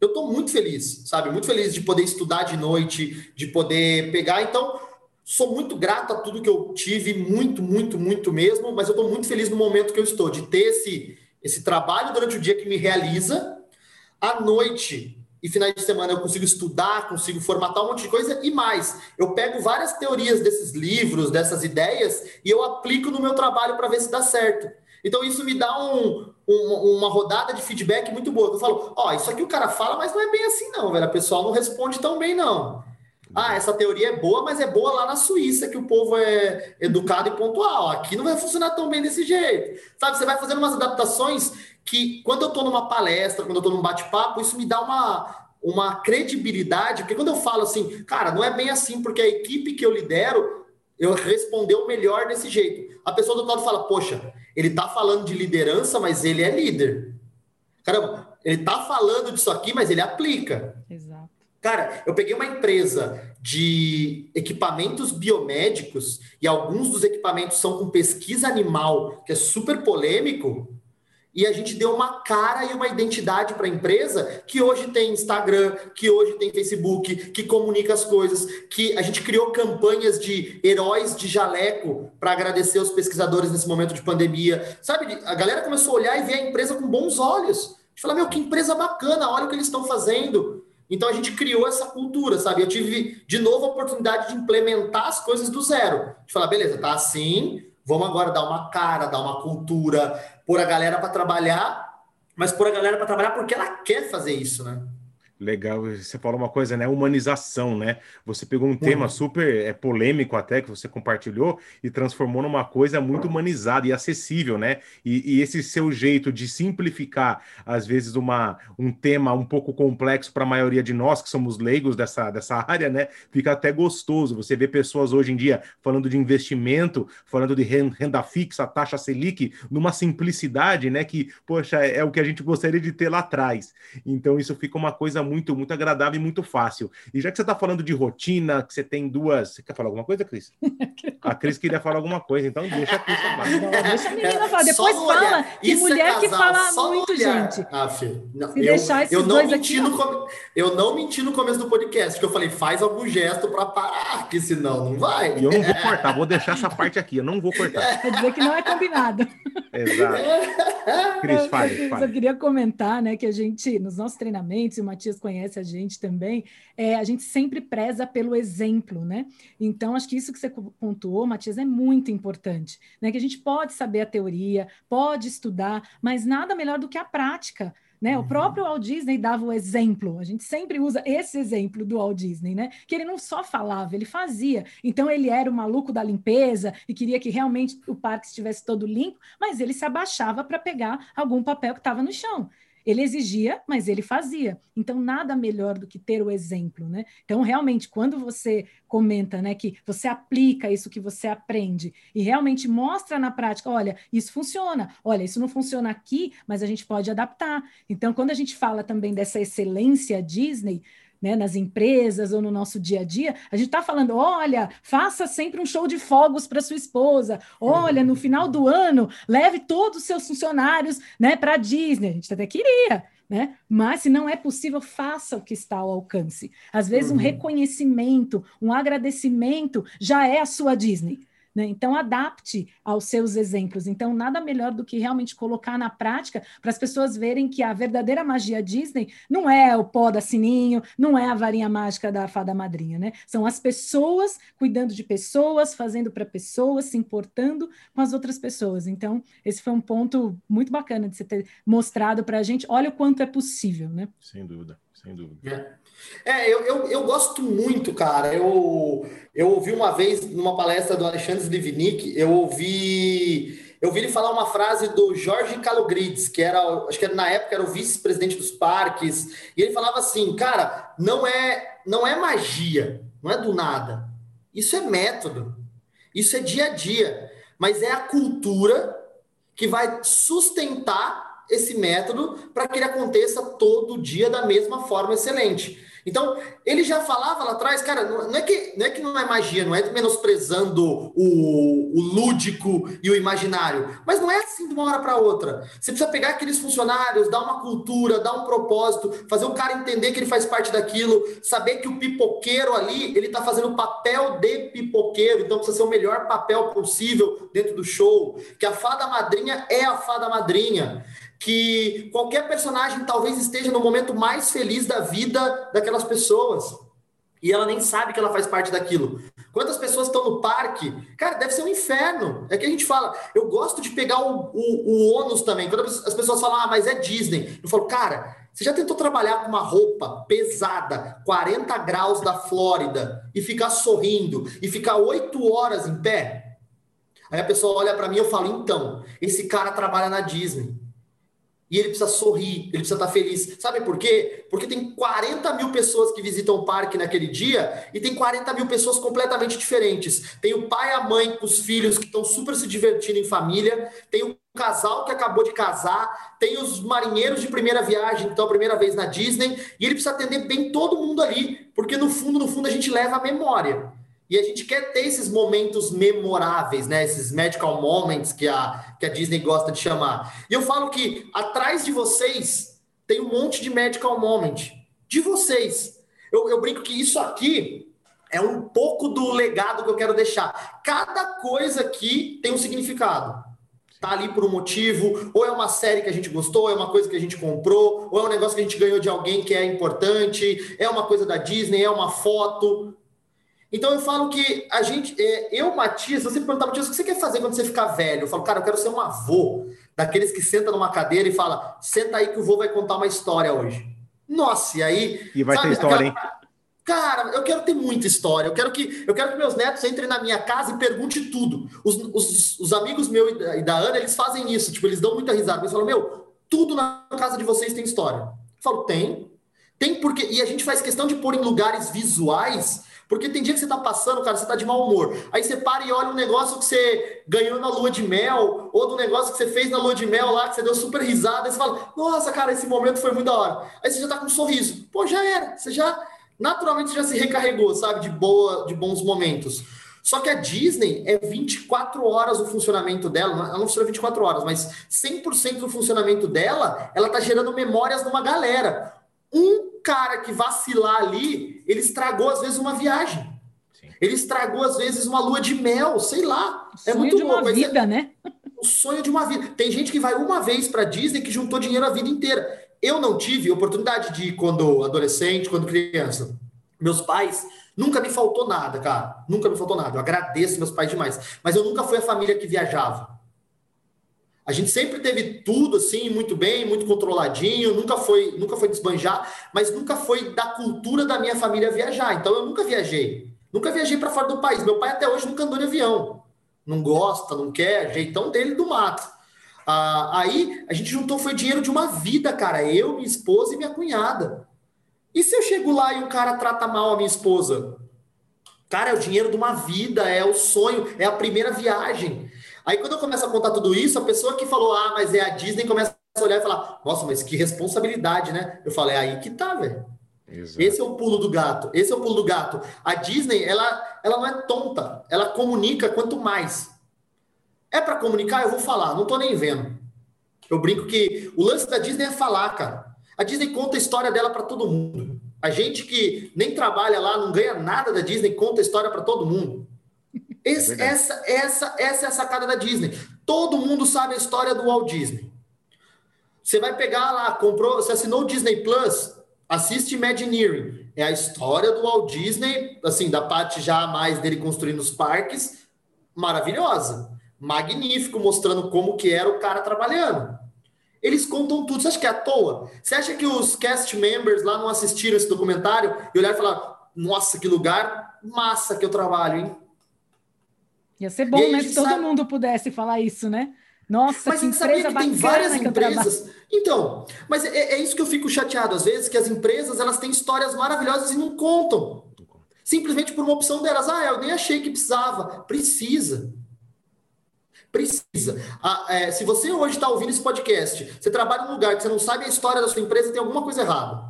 eu tô muito feliz, sabe? Muito feliz de poder estudar de noite, de poder pegar. Então, Sou muito grato a tudo que eu tive, muito, muito, muito mesmo, mas eu estou muito feliz no momento que eu estou, de ter esse, esse trabalho durante o dia que me realiza. À noite e finais de semana eu consigo estudar, consigo formatar um monte de coisa e mais. Eu pego várias teorias desses livros, dessas ideias, e eu aplico no meu trabalho para ver se dá certo. Então isso me dá um, um, uma rodada de feedback muito boa. Eu falo, ó, oh, isso aqui o cara fala, mas não é bem assim não, velho. A pessoa não responde tão bem não. Ah, essa teoria é boa, mas é boa lá na Suíça, que o povo é educado e pontual. Aqui não vai funcionar tão bem desse jeito. Sabe, você vai fazendo umas adaptações que, quando eu estou numa palestra, quando eu estou num bate-papo, isso me dá uma, uma credibilidade, porque quando eu falo assim, cara, não é bem assim, porque a equipe que eu lidero, eu respondeu melhor desse jeito. A pessoa do outro lado fala, poxa, ele está falando de liderança, mas ele é líder. Caramba, ele está falando disso aqui, mas ele aplica. Exato. Cara, eu peguei uma empresa de equipamentos biomédicos e alguns dos equipamentos são com pesquisa animal, que é super polêmico, e a gente deu uma cara e uma identidade para a empresa que hoje tem Instagram, que hoje tem Facebook, que comunica as coisas, que a gente criou campanhas de heróis de jaleco para agradecer os pesquisadores nesse momento de pandemia. Sabe, a galera começou a olhar e ver a empresa com bons olhos. A gente falou, meu, que empresa bacana, olha o que eles estão fazendo. Então a gente criou essa cultura, sabe? Eu tive de novo a oportunidade de implementar as coisas do zero. De falar, beleza, tá assim, vamos agora dar uma cara, dar uma cultura, pôr a galera para trabalhar, mas pôr a galera para trabalhar porque ela quer fazer isso, né? Legal, você falou uma coisa, né? Humanização, né? Você pegou um uhum. tema super é, polêmico até que você compartilhou e transformou numa coisa muito humanizada e acessível, né? E, e esse seu jeito de simplificar, às vezes, uma, um tema um pouco complexo para a maioria de nós que somos leigos dessa, dessa <laughs> área, né? Fica até gostoso. Você vê pessoas hoje em dia falando de investimento, falando de renda fixa, taxa Selic, numa simplicidade, né? Que, poxa, é, é o que a gente gostaria de ter lá atrás. Então, isso fica uma coisa muito, muito agradável e muito fácil. E já que você está falando de rotina, que você tem duas. Você quer falar alguma coisa, Cris? <laughs> a Cris queria falar alguma coisa, então deixa a Cris falar. deixa a menina falar. Depois fala. Que Isso é mulher é que fala muito, gente. Ah, não, Se eu, deixar esses eu não dois menti aqui, no com... Eu não menti no começo do podcast, que eu falei, faz algum gesto para parar, que senão não vai. E eu não vou cortar, vou deixar essa parte aqui, eu não vou cortar. Quer dizer que não é combinado. Exato. <laughs> Cris, fale, fale. Eu queria comentar, né, que a gente, nos nossos treinamentos, o Matias conhece a gente também, é, a gente sempre preza pelo exemplo, né? Então, acho que isso que você pontuou, Matias, é muito importante, né? Que a gente pode saber a teoria, pode estudar, mas nada melhor do que a prática. Né? O uhum. próprio Walt Disney dava o exemplo, a gente sempre usa esse exemplo do Walt Disney, né? Que ele não só falava, ele fazia. Então ele era o maluco da limpeza e queria que realmente o parque estivesse todo limpo, mas ele se abaixava para pegar algum papel que estava no chão. Ele exigia, mas ele fazia. Então, nada melhor do que ter o exemplo, né? Então, realmente, quando você comenta, né, que você aplica isso que você aprende e realmente mostra na prática, olha, isso funciona, olha, isso não funciona aqui, mas a gente pode adaptar. Então, quando a gente fala também dessa excelência Disney, né, nas empresas ou no nosso dia a dia, a gente está falando: olha, faça sempre um show de fogos para sua esposa, olha, no final do ano, leve todos os seus funcionários né, para a Disney. A gente até queria. Né? Mas se não é possível, faça o que está ao alcance. Às vezes, uhum. um reconhecimento, um agradecimento já é a sua Disney. Né? Então, adapte aos seus exemplos. Então, nada melhor do que realmente colocar na prática para as pessoas verem que a verdadeira magia Disney não é o pó da sininho, não é a varinha mágica da fada madrinha, né? São as pessoas cuidando de pessoas, fazendo para pessoas, se importando com as outras pessoas. Então, esse foi um ponto muito bacana de você ter mostrado para a gente. Olha o quanto é possível, né? Sem dúvida, sem dúvida. É, é eu, eu, eu gosto muito, cara. Eu, eu ouvi uma vez numa palestra do Alexandre Livnik, eu ouvi eu ouvi ele falar uma frase do Jorge Calogrides, que era, acho que era, na época era o vice-presidente dos parques, e ele falava assim, cara, não é, não é magia, não é do nada. Isso é método. Isso é dia a dia, mas é a cultura que vai sustentar esse método para que ele aconteça todo dia da mesma forma excelente. Então, ele já falava lá atrás, cara, não é que não é, que não é magia, não é menosprezando o, o lúdico e o imaginário, mas não é assim de uma hora para outra. Você precisa pegar aqueles funcionários, dar uma cultura, dar um propósito, fazer o cara entender que ele faz parte daquilo, saber que o pipoqueiro ali, ele está fazendo o papel de pipoqueiro, então precisa ser o melhor papel possível dentro do show, que a fada madrinha é a fada madrinha que qualquer personagem talvez esteja no momento mais feliz da vida daquelas pessoas. E ela nem sabe que ela faz parte daquilo. Quantas pessoas estão no parque? Cara, deve ser um inferno. É que a gente fala. Eu gosto de pegar o, o, o ônus também. Quando as pessoas falam, ah, mas é Disney. Eu falo, cara, você já tentou trabalhar com uma roupa pesada, 40 graus da Flórida, e ficar sorrindo, e ficar oito horas em pé? Aí a pessoa olha para mim e eu falo, então, esse cara trabalha na Disney. E ele precisa sorrir, ele precisa estar feliz. Sabe por quê? Porque tem 40 mil pessoas que visitam o parque naquele dia e tem 40 mil pessoas completamente diferentes. Tem o pai e a mãe com os filhos que estão super se divertindo em família, tem o casal que acabou de casar, tem os marinheiros de primeira viagem, então primeira vez na Disney, e ele precisa atender bem todo mundo ali, porque no fundo, no fundo, a gente leva a memória. E a gente quer ter esses momentos memoráveis, né? Esses medical moments que a, que a Disney gosta de chamar. E eu falo que atrás de vocês tem um monte de medical moment. De vocês. Eu, eu brinco que isso aqui é um pouco do legado que eu quero deixar. Cada coisa aqui tem um significado. Tá ali por um motivo, ou é uma série que a gente gostou, ou é uma coisa que a gente comprou, ou é um negócio que a gente ganhou de alguém que é importante, é uma coisa da Disney, é uma foto. Então eu falo que a gente, é, eu, Matias, você perguntar, Matias, o que você quer fazer quando você ficar velho? Eu falo, cara, eu quero ser um avô, daqueles que senta numa cadeira e fala, senta aí que o vô vai contar uma história hoje. Nossa, e aí. E vai sabe, ter história, hein? Cara, eu quero ter muita história. Eu quero que eu quero que meus netos entrem na minha casa e perguntem tudo. Os, os, os amigos meus e da Ana, eles fazem isso. Tipo, eles dão muita risada. Eles falam, meu, tudo na casa de vocês tem história. Eu falo, tem. Tem porque. E a gente faz questão de pôr em lugares visuais porque tem dia que você tá passando, cara, você tá de mau humor. Aí você para e olha um negócio que você ganhou na lua de mel, ou do negócio que você fez na lua de mel lá, que você deu super risada, aí você fala, nossa, cara, esse momento foi muito da hora. Aí você já tá com um sorriso. Pô, já era. Você já, naturalmente, já se recarregou, sabe, de boa, de bons momentos. Só que a Disney é 24 horas o funcionamento dela, ela não funciona 24 horas, mas 100% do funcionamento dela, ela tá gerando memórias numa galera. Um cara que vacilar ali, ele estragou às vezes uma viagem. Sim. Ele estragou às vezes uma lua de mel, sei lá. O é muito de louco. Uma vida, né? O sonho de uma vida. Tem gente que vai uma vez para Disney que juntou dinheiro a vida inteira. Eu não tive oportunidade de ir quando adolescente, quando criança. Meus pais nunca me faltou nada, cara. Nunca me faltou nada. Eu agradeço meus pais demais. Mas eu nunca fui a família que viajava. A gente sempre teve tudo assim, muito bem, muito controladinho, nunca foi, nunca foi desbanjar, mas nunca foi da cultura da minha família viajar. Então eu nunca viajei. Nunca viajei para fora do país. Meu pai até hoje nunca andou de avião. Não gosta, não quer, jeitão dele do mato. Ah, aí a gente juntou foi dinheiro de uma vida, cara. Eu, minha esposa e minha cunhada. E se eu chego lá e um cara trata mal a minha esposa? Cara, é o dinheiro de uma vida, é o sonho, é a primeira viagem. Aí quando eu começo a contar tudo isso, a pessoa que falou, ah, mas é a Disney, começa a olhar e falar, nossa, mas que responsabilidade, né? Eu falei, é aí que tá, velho. Esse é o pulo do gato. Esse é o pulo do gato. A Disney, ela, ela não é tonta. Ela comunica quanto mais. É para comunicar, eu vou falar. Não tô nem vendo. Eu brinco que o lance da Disney é falar, cara. A Disney conta a história dela para todo mundo. A gente que nem trabalha lá, não ganha nada da Disney, conta a história para todo mundo. Esse, é essa, essa, essa é a sacada da Disney. Todo mundo sabe a história do Walt Disney. Você vai pegar lá, comprou, você assinou o Disney Plus, assiste Imagineering. É a história do Walt Disney, assim, da parte já mais dele construindo os parques, maravilhosa. Magnífico, mostrando como que era o cara trabalhando. Eles contam tudo. Você acha que é à toa? Você acha que os cast members lá não assistiram esse documentário e olharam e falaram: Nossa, que lugar massa que eu trabalho, hein? Ia ser bom, né? Se todo sabe... mundo pudesse falar isso, né? Nossa, mas que empresa que tem várias empresas. Então, mas é, é, isso que eu fico chateado às vezes, que as empresas elas têm histórias maravilhosas e não contam. Simplesmente por uma opção delas. Ah, eu nem achei que precisava. Precisa. Precisa. Ah, é, se você hoje está ouvindo esse podcast, você trabalha num lugar que você não sabe a história da sua empresa, tem alguma coisa errada.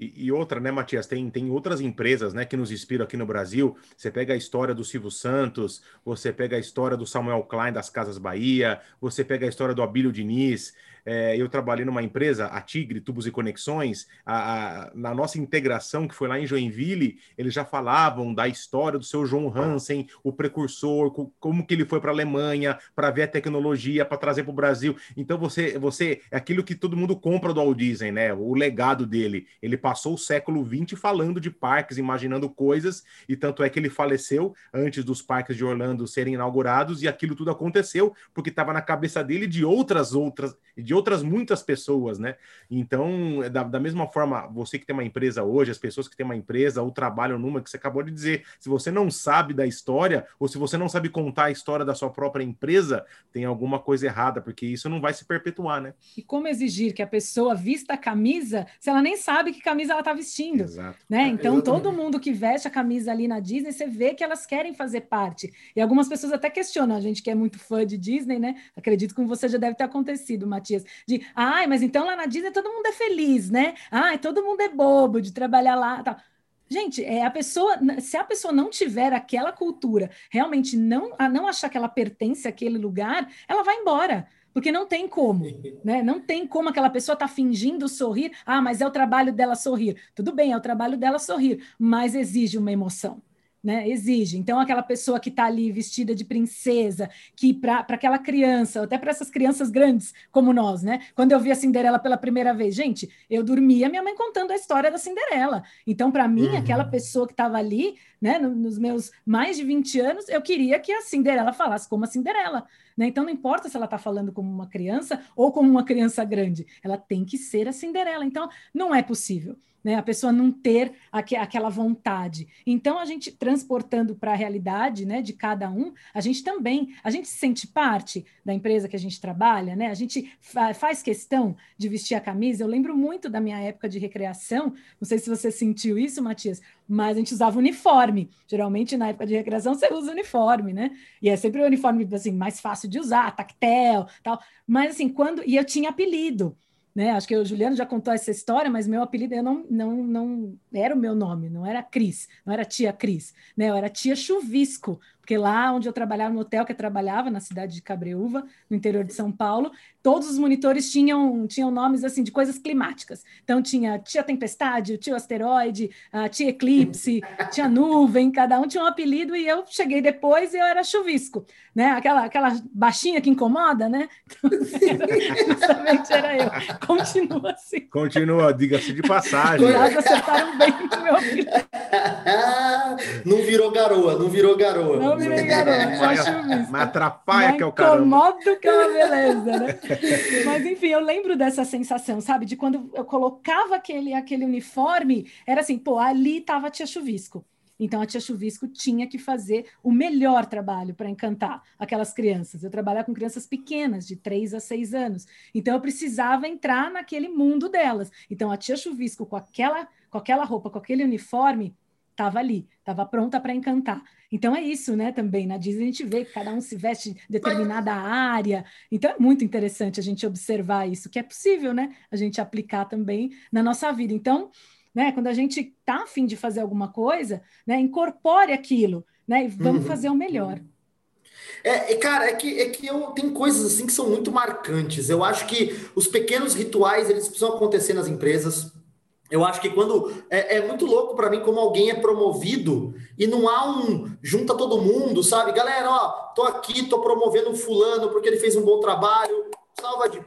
E, e, outra, né, Matias? Tem, tem outras empresas né, que nos inspiram aqui no Brasil. Você pega a história do Silvio Santos, você pega a história do Samuel Klein das Casas Bahia, você pega a história do Abílio Diniz. É, eu trabalhei numa empresa, a Tigre Tubos e Conexões, a, a, na nossa integração, que foi lá em Joinville, eles já falavam da história do seu João Hansen, o precursor, como que ele foi para a Alemanha para ver a tecnologia, para trazer para o Brasil. Então você, você é aquilo que todo mundo compra do Walt Disney, né? O legado dele. Ele passou o século XX falando de parques, imaginando coisas, e tanto é que ele faleceu antes dos parques de Orlando serem inaugurados, e aquilo tudo aconteceu porque estava na cabeça dele de outras outras de outras muitas pessoas, né? Então, da, da, mesma forma, você que tem uma empresa hoje, as pessoas que têm uma empresa ou trabalham numa, que você acabou de dizer, se você não sabe da história, ou se você não sabe contar a história da sua própria empresa, tem alguma coisa errada, porque isso não vai se perpetuar, né? E como exigir que a pessoa vista a camisa se ela nem sabe que camisa ela está vestindo? Exato. Né? Então, é, todo mundo que veste a camisa ali na Disney, você vê que elas querem fazer parte. E algumas pessoas até questionam, a gente que é muito fã de Disney, né? Acredito que com você já deve ter acontecido, Matias de, ai, mas então lá na Disney todo mundo é feliz, né? Ai, todo mundo é bobo de trabalhar lá, tal. Gente, é a pessoa, se a pessoa não tiver aquela cultura, realmente não, a não achar que ela pertence àquele lugar, ela vai embora porque não tem como, né? Não tem como aquela pessoa tá fingindo sorrir. Ah, mas é o trabalho dela sorrir. Tudo bem, é o trabalho dela sorrir, mas exige uma emoção né? Exige. Então, aquela pessoa que está ali vestida de princesa, que para aquela criança, até para essas crianças grandes como nós, né? Quando eu vi a Cinderela pela primeira vez, gente, eu dormia minha mãe contando a história da Cinderela. Então, para mim, uhum. aquela pessoa que estava ali, né, nos meus mais de 20 anos, eu queria que a Cinderela falasse como a Cinderela. Né? Então, não importa se ela está falando como uma criança ou como uma criança grande, ela tem que ser a Cinderela. Então, não é possível né? A pessoa não ter aqu aquela vontade. Então, a gente transportando para a realidade, né, de cada um, a gente também, a gente se sente parte da empresa que a gente trabalha, né? A gente fa faz questão de vestir a camisa. Eu lembro muito da minha época de recreação. Não sei se você sentiu isso, Matias, mas a gente usava uniforme. Geralmente, na época de recreação, você usa uniforme, né? E é sempre o uniforme assim mais fácil de usar, tactel, tal. Mas assim, quando e eu tinha apelido. Né? Acho que o Juliano já contou essa história, mas meu apelido eu não, não, não era o meu nome, não era Cris, não era tia Cris, né? Eu era tia Chuvisco, porque lá onde eu trabalhava, no hotel que eu trabalhava, na cidade de Cabreúva, no interior de São Paulo, todos os monitores tinham, tinham nomes assim de coisas climáticas. Então tinha tia tempestade, tio asteroide, a tia eclipse, tia nuvem, cada um tinha um apelido e eu cheguei depois e eu era chuvisco, né? Aquela, aquela baixinha que incomoda, né? Então, <laughs> justamente era eu. Continua assim. Continua, diga-se de passagem. Elas acertaram bem com meu apelido. <laughs> Não virou garoa, não virou garoa. Não virei garoto, mas, mas atrapalha que é o cara. Incomodo que é uma beleza, né? <laughs> mas enfim, eu lembro dessa sensação, sabe? De quando eu colocava aquele, aquele uniforme, era assim, pô, ali estava a tia Chuvisco. Então a tia Chuvisco tinha que fazer o melhor trabalho para encantar aquelas crianças. Eu trabalhava com crianças pequenas, de 3 a 6 anos. Então eu precisava entrar naquele mundo delas. Então a tia Chuvisco com aquela com aquela roupa, com aquele uniforme, estava ali, estava pronta para encantar. Então é isso, né? Também na Disney a gente vê que cada um se veste em determinada área. Então é muito interessante a gente observar isso, que é possível, né? A gente aplicar também na nossa vida. Então, né? Quando a gente está afim de fazer alguma coisa, né? Incorpore aquilo, né? E vamos uhum. fazer o melhor. É, cara, é que, é que eu, tem coisas assim que são muito marcantes. Eu acho que os pequenos rituais eles precisam acontecer nas empresas. Eu acho que quando é, é muito louco para mim como alguém é promovido e não há um junta todo mundo, sabe? Galera, ó, tô aqui, tô promovendo um fulano porque ele fez um bom trabalho, salva de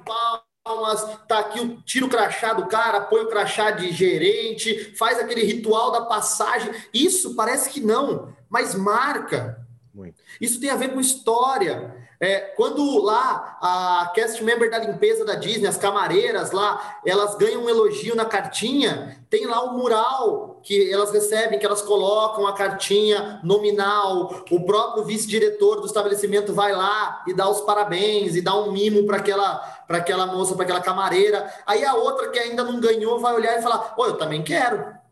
palmas, tá aqui, tira o crachá do cara, põe o crachá de gerente, faz aquele ritual da passagem. Isso parece que não, mas marca. Muito. Isso tem a ver com história. É, quando lá a cast member da limpeza da Disney, as camareiras lá, elas ganham um elogio na cartinha, tem lá o um mural que elas recebem, que elas colocam a cartinha nominal, o próprio vice-diretor do estabelecimento vai lá e dá os parabéns e dá um mimo para aquela para aquela moça, para aquela camareira. Aí a outra que ainda não ganhou vai olhar e falar: "Oi, eu também quero".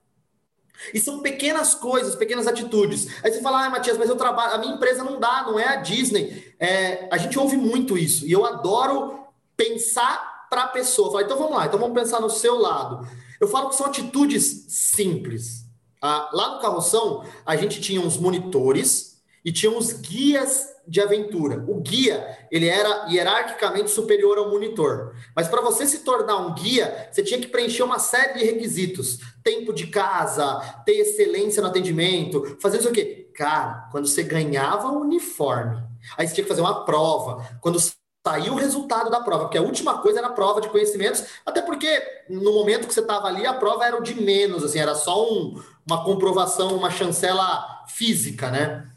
E são pequenas coisas, pequenas atitudes. Aí você fala, ah, Matias, mas eu trabalho, a minha empresa não dá, não é a Disney. É, a gente ouve muito isso. E eu adoro pensar para a pessoa. Falar, então vamos lá, então vamos pensar no seu lado. Eu falo que são atitudes simples. Ah, lá no carroção, a gente tinha uns monitores e tinha uns guias de aventura. O guia, ele era hierarquicamente superior ao monitor. Mas para você se tornar um guia, você tinha que preencher uma série de requisitos. Tempo de casa, ter excelência no atendimento, fazer isso aqui. Cara, quando você ganhava o uniforme, aí você tinha que fazer uma prova. Quando saiu o resultado da prova, porque a última coisa era a prova de conhecimentos, até porque no momento que você estava ali, a prova era o de menos, assim, era só um, uma comprovação, uma chancela física, né?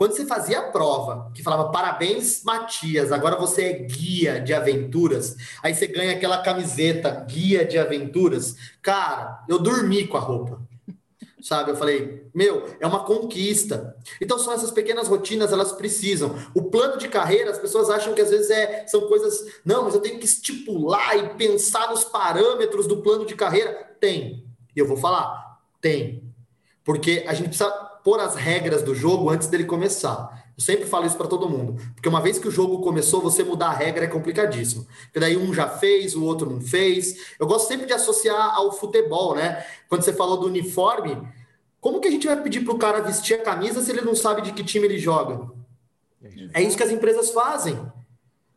Quando você fazia a prova, que falava parabéns, Matias, agora você é guia de aventuras, aí você ganha aquela camiseta, guia de aventuras. Cara, eu dormi com a roupa. Sabe? Eu falei, meu, é uma conquista. Então são essas pequenas rotinas, elas precisam. O plano de carreira, as pessoas acham que às vezes é, são coisas. Não, mas eu tenho que estipular e pensar nos parâmetros do plano de carreira. Tem. E eu vou falar, tem. Porque a gente precisa pôr as regras do jogo antes dele começar. Eu sempre falo isso para todo mundo, porque uma vez que o jogo começou, você mudar a regra é complicadíssimo. Porque daí um já fez, o outro não fez. Eu gosto sempre de associar ao futebol, né? Quando você falou do uniforme, como que a gente vai pedir para o cara vestir a camisa se ele não sabe de que time ele joga? É isso que as empresas fazem.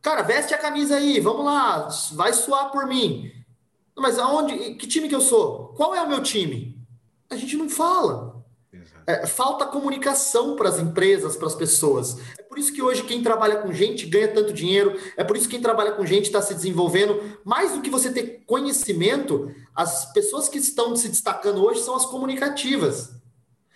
Cara, veste a camisa aí, vamos lá, vai suar por mim. Mas aonde? Que time que eu sou? Qual é o meu time? A gente não fala. É, falta comunicação para as empresas, para as pessoas. É por isso que hoje quem trabalha com gente ganha tanto dinheiro, é por isso que quem trabalha com gente está se desenvolvendo. Mais do que você ter conhecimento, as pessoas que estão se destacando hoje são as comunicativas.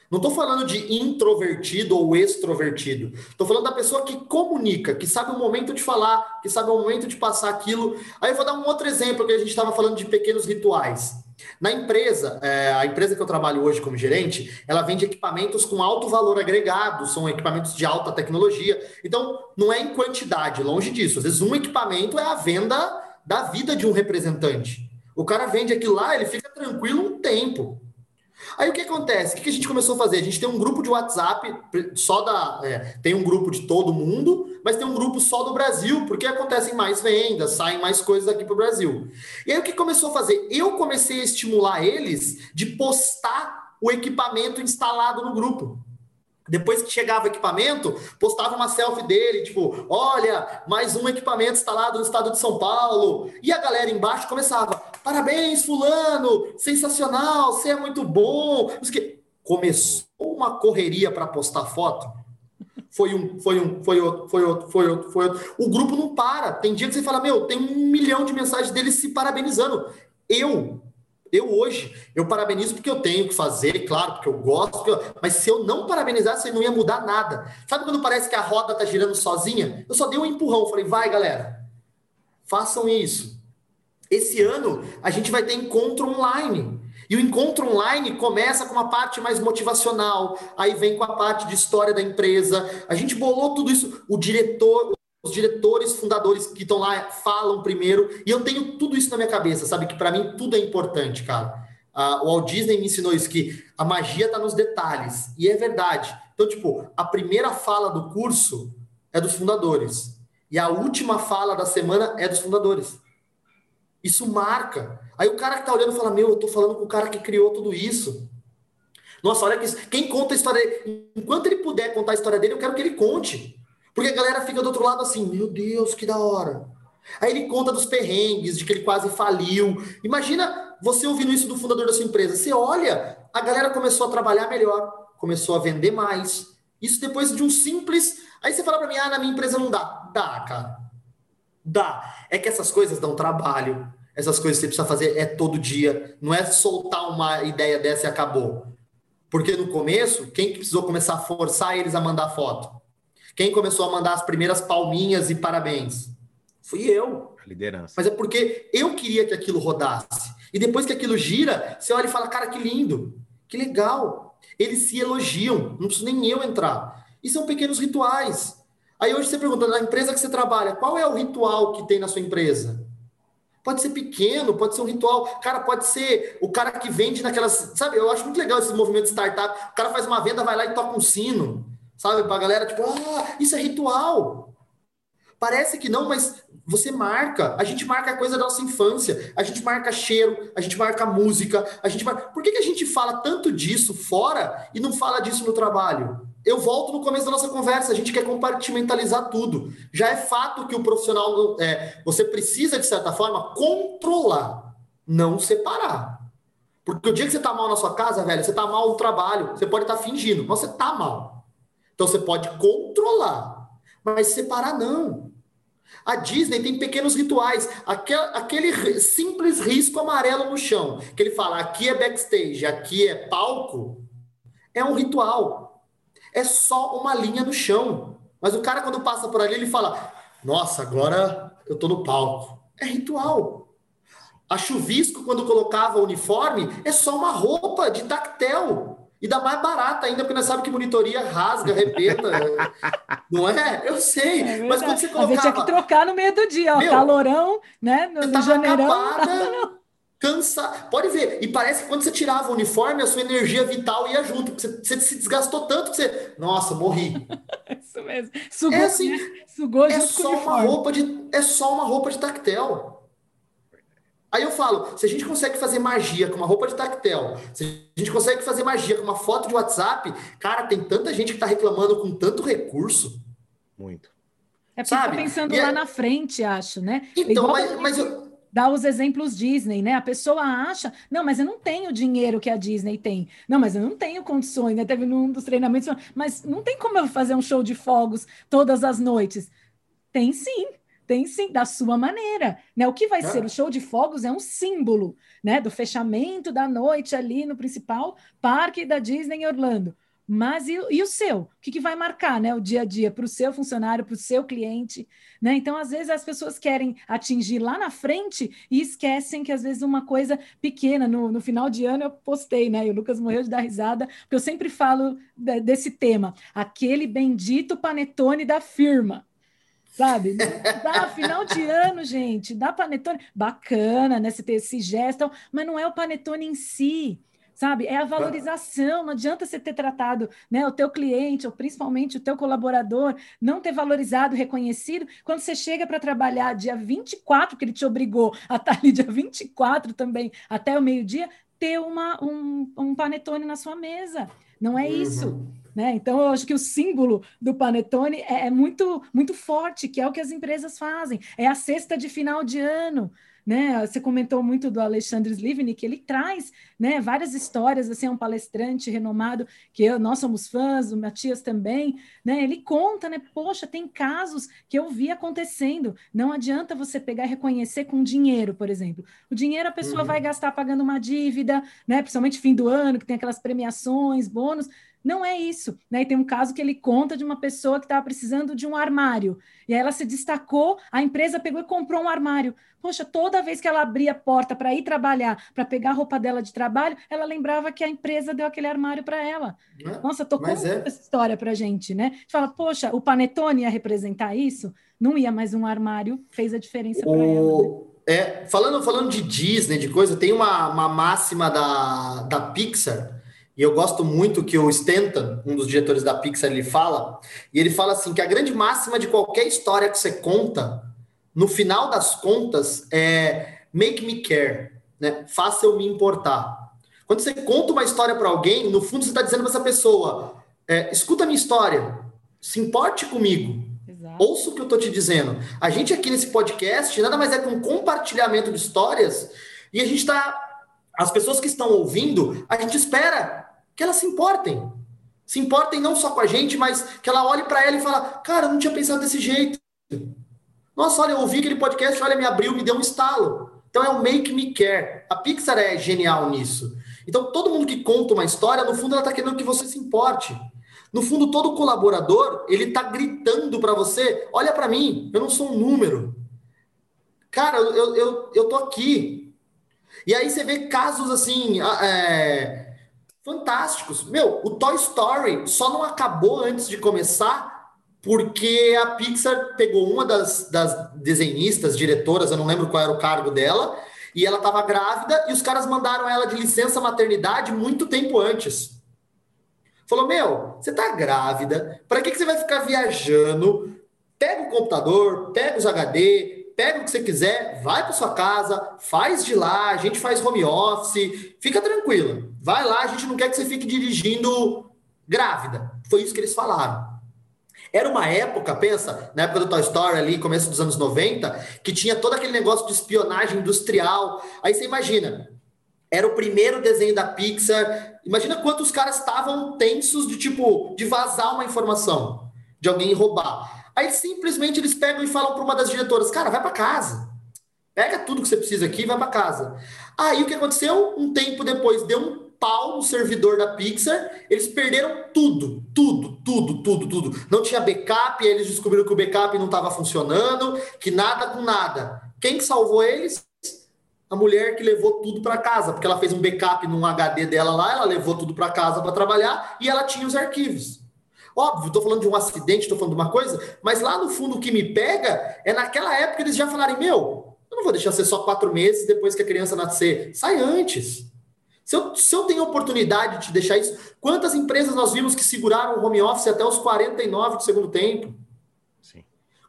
Não estou falando de introvertido ou extrovertido. Estou falando da pessoa que comunica, que sabe o momento de falar, que sabe o momento de passar aquilo. Aí eu vou dar um outro exemplo que a gente estava falando de pequenos rituais. Na empresa, é, a empresa que eu trabalho hoje como gerente, ela vende equipamentos com alto valor agregado, são equipamentos de alta tecnologia. Então, não é em quantidade, longe disso. Às vezes, um equipamento é a venda da vida de um representante. O cara vende aquilo lá, ele fica tranquilo um tempo. Aí o que acontece? O que a gente começou a fazer? A gente tem um grupo de WhatsApp só da. É, tem um grupo de todo mundo, mas tem um grupo só do Brasil, porque acontecem mais vendas, saem mais coisas aqui para o Brasil. E aí o que começou a fazer? Eu comecei a estimular eles de postar o equipamento instalado no grupo. Depois que chegava o equipamento, postava uma selfie dele, tipo, olha, mais um equipamento instalado no estado de São Paulo. E a galera embaixo começava, parabéns, fulano, sensacional, você é muito bom. Começou uma correria para postar foto. Foi um, foi um, foi outro, foi outro, foi outro, foi outro. O grupo não para. Tem dia que você fala, meu, tem um milhão de mensagens deles se parabenizando. Eu eu hoje, eu parabenizo porque eu tenho que fazer, claro, porque eu gosto, porque eu... mas se eu não parabenizasse, não ia mudar nada. Sabe quando parece que a roda tá girando sozinha? Eu só dei um empurrão, falei, vai galera, façam isso. Esse ano a gente vai ter encontro online. E o encontro online começa com uma parte mais motivacional, aí vem com a parte de história da empresa. A gente bolou tudo isso. O diretor, os diretores, fundadores que estão lá falam primeiro, e eu tenho tudo isso na minha cabeça, sabe? Que para mim tudo é importante, cara. Uh, o Walt Disney me ensinou isso, que a magia está nos detalhes, e é verdade. Então, tipo, a primeira fala do curso é dos fundadores, e a última fala da semana é dos fundadores. Isso marca. Aí o cara que tá olhando fala: Meu, eu tô falando com o cara que criou tudo isso. Nossa, olha que quem conta a história dele, enquanto ele puder contar a história dele, eu quero que ele conte. Porque a galera fica do outro lado assim, meu Deus, que da hora. Aí ele conta dos perrengues, de que ele quase faliu. Imagina você ouvindo isso do fundador da sua empresa. Você olha, a galera começou a trabalhar melhor, começou a vender mais. Isso depois de um simples. Aí você fala para mim, ah, na minha empresa não dá. Dá, cara. Dá. É que essas coisas dão trabalho. Essas coisas que você precisa fazer é todo dia. Não é soltar uma ideia dessa e acabou. Porque no começo, quem que precisou começar a forçar eles a mandar foto? Quem começou a mandar as primeiras palminhas e parabéns? Fui eu. A liderança. Mas é porque eu queria que aquilo rodasse. E depois que aquilo gira, você olha e fala, cara, que lindo, que legal. Eles se elogiam, não preciso nem eu entrar. E são pequenos rituais. Aí hoje você pergunta, na empresa que você trabalha, qual é o ritual que tem na sua empresa? Pode ser pequeno, pode ser um ritual. Cara, pode ser o cara que vende naquelas. Sabe, eu acho muito legal esse movimento de startup. O cara faz uma venda, vai lá e toca um sino. Sabe? Pra galera, tipo, ah, isso é ritual. Parece que não, mas você marca. A gente marca a coisa da nossa infância. A gente marca cheiro, a gente marca música, a gente marca... Por que, que a gente fala tanto disso fora e não fala disso no trabalho? Eu volto no começo da nossa conversa, a gente quer compartimentalizar tudo. Já é fato que o profissional, é, você precisa, de certa forma, controlar, não separar. Porque o dia que você está mal na sua casa, velho, você está mal no trabalho, você pode estar tá fingindo, mas você está mal. Então você pode controlar, mas separar não. A Disney tem pequenos rituais. Aquele, simples risco amarelo no chão, que ele fala aqui é backstage, aqui é palco, é um ritual é só uma linha no chão. Mas o cara, quando passa por ali, ele fala: Nossa, agora eu tô no palco. É ritual. A chuvisco, quando colocava o uniforme, é só uma roupa de tactel. E da mais barata ainda, porque nós sabemos que monitoria rasga, arrebenta. <laughs> não é? Eu sei. É mas quando você colocava... Gente tinha que trocar no meio do dia, ó. Meu, calorão, né? No, no janeirão. Acabada, cansa. Pode ver. E parece que quando você tirava o uniforme, a sua energia vital ia junto. Você, você se desgastou tanto que você. Nossa, morri. <laughs> Isso mesmo. Sugou, é assim, né? Sugou é só uma roupa de. É só uma roupa de tactel. Aí eu falo, se a gente consegue fazer magia com uma roupa de tactel, se a gente consegue fazer magia com uma foto de WhatsApp, cara, tem tanta gente que está reclamando com tanto recurso. Muito. É porque tá Sabe? tá pensando e lá é... na frente, acho, né? Então, Igual mas, mas eu dá os exemplos Disney, né? A pessoa acha, não, mas eu não tenho o dinheiro que a Disney tem. Não, mas eu não tenho condições, né? Teve num dos treinamentos, mas não tem como eu fazer um show de fogos todas as noites. Tem sim, tem sim, da sua maneira, né? O que vai ser o show de fogos é um símbolo, né, do fechamento da noite ali no principal parque da Disney em Orlando. Mas e, e, o seu? O que, que vai marcar né, o dia a dia para o seu funcionário, para o seu cliente? Né? Então, às vezes, as pessoas querem atingir lá na frente e esquecem que, às vezes, uma coisa pequena. No, no final de ano, eu postei, né? E o Lucas morreu de dar risada, porque eu sempre falo de, desse tema: aquele bendito panetone da firma. Sabe? Dá final de ano, gente, dá panetone. Bacana, né? Você ter esse gesto, mas não é o panetone em si sabe? É a valorização. Não adianta você ter tratado né, o teu cliente, ou principalmente o teu colaborador, não ter valorizado, reconhecido. Quando você chega para trabalhar dia 24, que ele te obrigou a estar ali dia 24 também, até o meio-dia, ter uma, um, um panetone na sua mesa. Não é isso. Uhum. Né? Então, eu acho que o símbolo do panetone é, é, muito, muito forte, que é o que as empresas fazem. É a cesta de final de ano né? Você comentou muito do Alexandre Slivnik, ele traz, né, várias histórias, assim, é um palestrante renomado que eu, nós somos fãs, o Matias também, né? Ele conta, né, poxa, tem casos que eu vi acontecendo. Não adianta você pegar e reconhecer com dinheiro, por exemplo. O dinheiro a pessoa uhum. vai gastar pagando uma dívida, né, principalmente fim do ano, que tem aquelas premiações, bônus, não é isso, né? E tem um caso que ele conta de uma pessoa que estava precisando de um armário. E aí ela se destacou, a empresa pegou e comprou um armário. Poxa, toda vez que ela abria a porta para ir trabalhar, para pegar a roupa dela de trabalho, ela lembrava que a empresa deu aquele armário para ela. É, Nossa, tocou muito é. essa história para gente, né? Fala, poxa, o Panetone ia representar isso? Não ia, mas um armário fez a diferença para ela. Né? É, falando, falando de Disney, de coisa, tem uma, uma máxima da, da Pixar e eu gosto muito que o Stanton, um dos diretores da Pixar, ele fala, e ele fala assim que a grande máxima de qualquer história que você conta, no final das contas, é make me care, né? Faça eu me importar. Quando você conta uma história para alguém, no fundo você está dizendo para essa pessoa, é, escuta a minha história, se importe comigo, Exato. ouça o que eu estou te dizendo. A gente aqui nesse podcast nada mais é que um compartilhamento de histórias e a gente está as pessoas que estão ouvindo, a gente espera que elas se importem. Se importem não só com a gente, mas que ela olhe para ela e fala: Cara, eu não tinha pensado desse jeito. Nossa, olha, eu ouvi aquele podcast, olha, me abriu, me deu um estalo. Então é o Make Me Care. A Pixar é genial nisso. Então todo mundo que conta uma história, no fundo, ela está querendo que você se importe. No fundo, todo colaborador, ele está gritando para você: olha para mim, eu não sou um número. Cara, eu, eu, eu tô aqui. E aí você vê casos assim. É, fantásticos. Meu, o Toy Story só não acabou antes de começar porque a Pixar pegou uma das, das desenhistas, diretoras, eu não lembro qual era o cargo dela, e ela estava grávida e os caras mandaram ela de licença maternidade muito tempo antes. Falou, meu, você tá grávida, para que, que você vai ficar viajando Pega o computador, pega os HD, pega o que você quiser, vai para sua casa, faz de lá, a gente faz home office, fica tranquila. Vai lá, a gente não quer que você fique dirigindo grávida. Foi isso que eles falaram. Era uma época, pensa, na época do Toy Story ali, começo dos anos 90, que tinha todo aquele negócio de espionagem industrial. Aí você imagina, era o primeiro desenho da Pixar. Imagina quantos caras estavam tensos de tipo de vazar uma informação, de alguém roubar. Aí simplesmente eles pegam e falam para uma das diretoras: "Cara, vai para casa. Pega tudo que você precisa aqui e vai para casa". Aí o que aconteceu? Um tempo depois deu um pau no servidor da Pixar, eles perderam tudo, tudo, tudo, tudo, tudo. Não tinha backup, e eles descobriram que o backup não estava funcionando, que nada com nada. Quem que salvou eles? A mulher que levou tudo para casa, porque ela fez um backup num HD dela lá, ela levou tudo para casa para trabalhar e ela tinha os arquivos. Óbvio, estou falando de um acidente, estou falando de uma coisa, mas lá no fundo o que me pega é naquela época eles já falarem: meu, eu não vou deixar ser só quatro meses depois que a criança nascer. Sai antes. Se eu, se eu tenho oportunidade de deixar isso, quantas empresas nós vimos que seguraram o home office até os 49 do segundo tempo? Sim.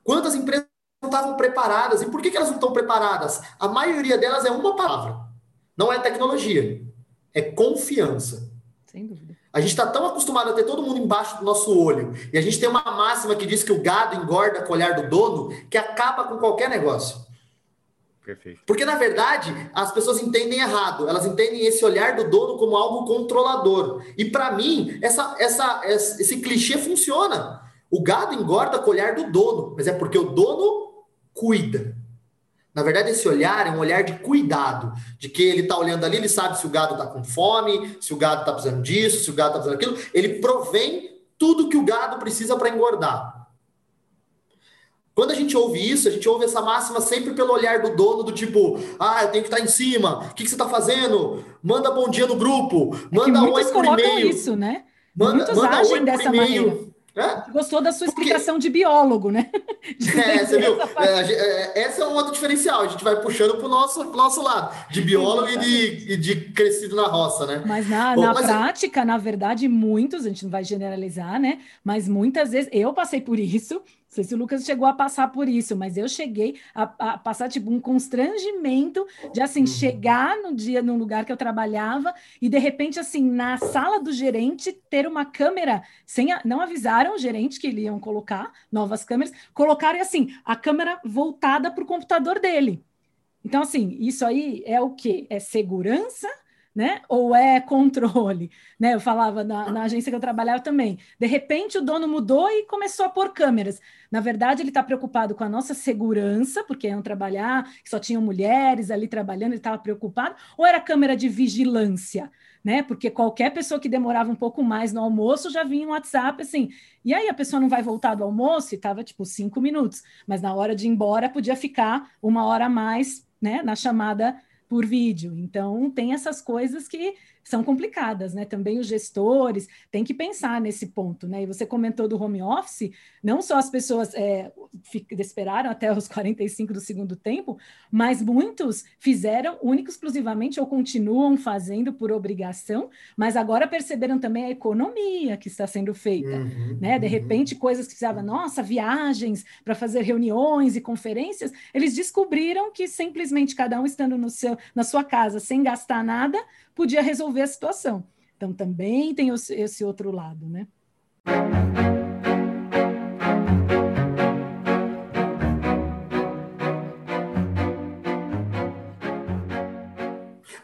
Quantas empresas não estavam preparadas? E por que, que elas não estão preparadas? A maioria delas é uma palavra. Não é tecnologia. É confiança. A gente está tão acostumado a ter todo mundo embaixo do nosso olho. E a gente tem uma máxima que diz que o gado engorda com o olhar do dono, que acaba com qualquer negócio. Perfeito. Porque, na verdade, as pessoas entendem errado. Elas entendem esse olhar do dono como algo controlador. E, para mim, essa, essa, esse clichê funciona. O gado engorda com o olhar do dono, mas é porque o dono cuida. Na verdade, esse olhar é um olhar de cuidado, de que ele está olhando ali, ele sabe se o gado está com fome, se o gado está precisando disso, se o gado está precisando aquilo. Ele provém tudo que o gado precisa para engordar. Quando a gente ouve isso, a gente ouve essa máxima sempre pelo olhar do dono, do tipo, ah, eu tenho que estar em cima, o que, que você está fazendo? Manda bom dia no grupo, é manda é oi por e-mail. isso, né? Manda, muitos manda agem dessa maneira. É? Gostou da sua explicação Porque... de biólogo, né? <laughs> De é, você viu? Essa, é, essa é um outro diferencial. A gente vai puxando para o nosso, pro nosso lado, de biólogo e de, de crescido na roça, né? Mas na, Bom, na mas... prática, na verdade, muitos, a gente não vai generalizar, né? Mas muitas vezes, eu passei por isso, sei se o Lucas chegou a passar por isso, mas eu cheguei a, a passar tipo um constrangimento de assim uhum. chegar no dia no lugar que eu trabalhava e de repente assim na sala do gerente ter uma câmera sem a, não avisaram o gerente que eles iam colocar novas câmeras, colocaram assim a câmera voltada para o computador dele. Então assim isso aí é o que é segurança né? Ou é controle, né? Eu falava na, na, agência que eu trabalhava também. De repente o dono mudou e começou a pôr câmeras. Na verdade, ele está preocupado com a nossa segurança, porque iam trabalhar, só tinham mulheres ali trabalhando, ele estava preocupado, ou era câmera de vigilância? Né? Porque qualquer pessoa que demorava um pouco mais no almoço já vinha um WhatsApp assim. E aí a pessoa não vai voltar do almoço e estava tipo cinco minutos, mas na hora de ir embora podia ficar uma hora a mais, né? Na chamada por vídeo. Então, tem essas coisas que são complicadas, né? Também os gestores têm que pensar nesse ponto, né? E você comentou do home office, não só as pessoas é, esperaram até os 45 do segundo tempo, mas muitos fizeram único exclusivamente ou continuam fazendo por obrigação, mas agora perceberam também a economia que está sendo feita, uhum, né? De uhum. repente, coisas que precisavam, nossa, viagens para fazer reuniões e conferências, eles descobriram que simplesmente cada um estando no seu, na sua casa sem gastar nada, podia resolver a situação. Então, também tem esse outro lado, né?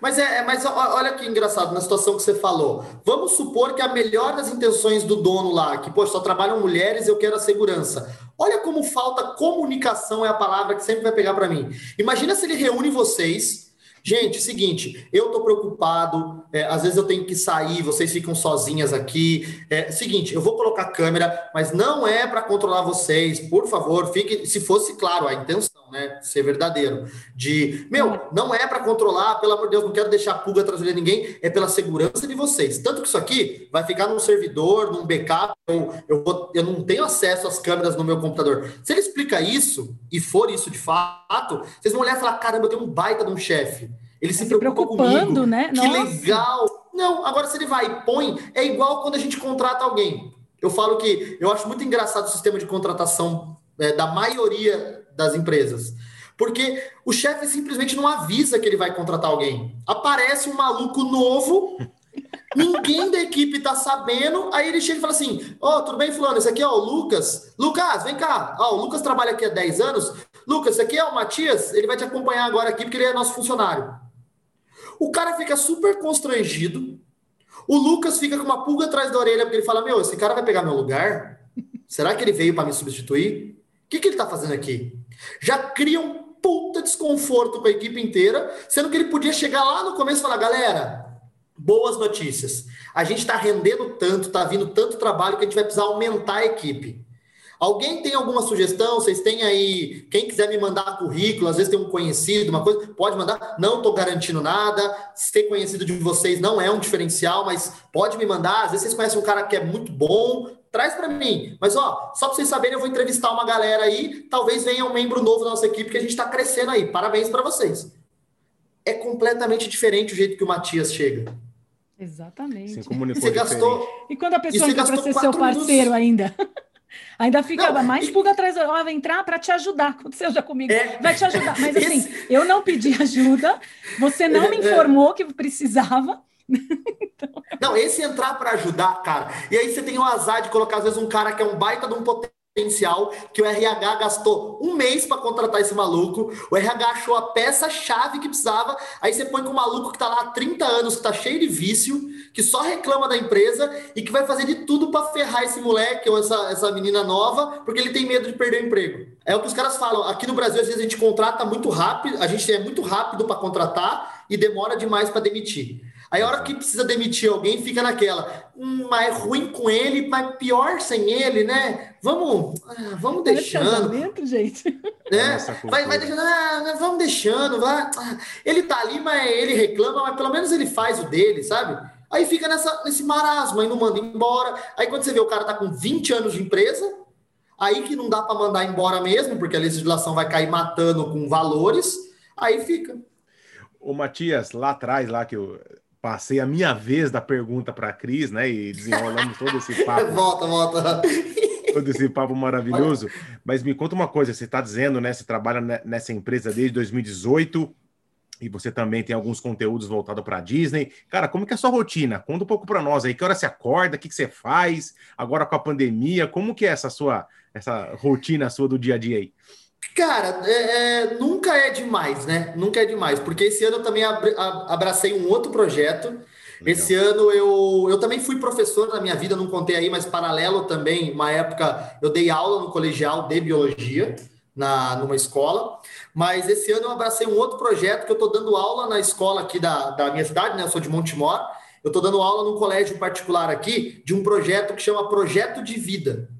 Mas é, mas olha que engraçado na situação que você falou. Vamos supor que a melhor das intenções do dono lá, que pô, só trabalham mulheres, eu quero a segurança. Olha como falta comunicação é a palavra que sempre vai pegar para mim. Imagina se ele reúne vocês Gente, seguinte, eu tô preocupado, é, às vezes eu tenho que sair, vocês ficam sozinhas aqui. É, seguinte, eu vou colocar câmera, mas não é para controlar vocês, por favor, fique, se fosse claro a intenção, né, ser verdadeiro, de, meu, não é para controlar, pelo amor de Deus, não quero deixar pulga atrás de ninguém, é pela segurança de vocês. Tanto que isso aqui vai ficar num servidor, num backup, eu, eu, vou, eu não tenho acesso às câmeras no meu computador. Se ele explica isso, e for isso de fato, vocês vão olhar e falar, caramba, eu tenho um baita de um chefe. Ele se, se preocupando, comigo. né? Que Nossa. legal. Não, agora se ele vai e põe, é igual quando a gente contrata alguém. Eu falo que eu acho muito engraçado o sistema de contratação é, da maioria das empresas. Porque o chefe simplesmente não avisa que ele vai contratar alguém. Aparece um maluco novo, <laughs> ninguém da equipe tá sabendo, aí ele chega e fala assim: Ó, oh, tudo bem, Fulano? Esse aqui é o Lucas. Lucas, vem cá. Ó, oh, o Lucas trabalha aqui há 10 anos. Lucas, esse aqui é o Matias, ele vai te acompanhar agora aqui porque ele é nosso funcionário. O cara fica super constrangido. O Lucas fica com uma pulga atrás da orelha porque ele fala: Meu, esse cara vai pegar meu lugar? Será que ele veio para me substituir? O que, que ele está fazendo aqui? Já cria um puta desconforto com a equipe inteira, sendo que ele podia chegar lá no começo e falar: galera, boas notícias. A gente está rendendo tanto, está vindo tanto trabalho que a gente vai precisar aumentar a equipe. Alguém tem alguma sugestão? Vocês têm aí, quem quiser me mandar currículo, às vezes tem um conhecido, uma coisa, pode mandar. Não estou garantindo nada. Ser conhecido de vocês não é um diferencial, mas pode me mandar. Às vezes vocês conhecem um cara que é muito bom, traz para mim. Mas ó, só para vocês saberem, eu vou entrevistar uma galera aí, talvez venha um membro novo da nossa equipe que a gente está crescendo aí. Parabéns para vocês. É completamente diferente o jeito que o Matias chega. Exatamente. Você gastou. E quando a pessoa entra para ser seu parceiro minutos. ainda? <laughs> Ainda fica não, mais pulga atrás, ela vai entrar para te ajudar, aconteceu já comigo, é, vai te ajudar. Mas <laughs> assim, esse... eu não pedi ajuda, você não <laughs> me é, é. informou que precisava. <laughs> Não, esse entrar para ajudar, cara. E aí você tem o azar de colocar, às vezes, um cara que é um baita de um potencial que o RH gastou um mês para contratar esse maluco. O RH achou a peça-chave que precisava. Aí você põe com um maluco que está lá há 30 anos, que está cheio de vício, que só reclama da empresa e que vai fazer de tudo para ferrar esse moleque ou essa, essa menina nova, porque ele tem medo de perder o emprego. É o que os caras falam. Aqui no Brasil, às vezes, a gente contrata muito rápido, a gente é muito rápido para contratar e demora demais para demitir. Aí a hora que precisa demitir alguém, fica naquela. Hum, mas é ruim com ele, mas pior sem ele, né? Vamos, ah, vamos deixando. gente. Né? Vai, vai deixando, ah, vamos deixando, vai. Ah, ele tá ali, mas ele reclama, mas pelo menos ele faz o dele, sabe? Aí fica nessa, nesse marasmo, aí não manda embora. Aí quando você vê o cara tá com 20 anos de empresa, aí que não dá para mandar embora mesmo, porque a legislação vai cair matando com valores, aí fica. O Matias, lá atrás, lá que eu passei a minha vez da pergunta para a Cris, né? E desenrolamos todo esse <laughs> papo. volta, volta. Todo esse papo maravilhoso. Mas me conta uma coisa: você está dizendo, né? Você trabalha nessa empresa desde 2018 e você também tem alguns conteúdos voltados para a Disney. Cara, como que é a sua rotina? Conta um pouco para nós aí. Que hora você acorda? O que, que você faz? Agora com a pandemia, como que é essa sua essa rotina sua do dia a dia aí? Cara, é, é, nunca é demais, né? Nunca é demais, porque esse ano eu também abracei um outro projeto. Legal. Esse ano eu, eu também fui professor na minha vida, não contei aí, mas paralelo também, uma época eu dei aula no colegial de biologia, na, numa escola. Mas esse ano eu abracei um outro projeto que eu estou dando aula na escola aqui da, da minha cidade, né? Eu sou de Montemor. Eu estou dando aula num colégio particular aqui de um projeto que chama Projeto de Vida.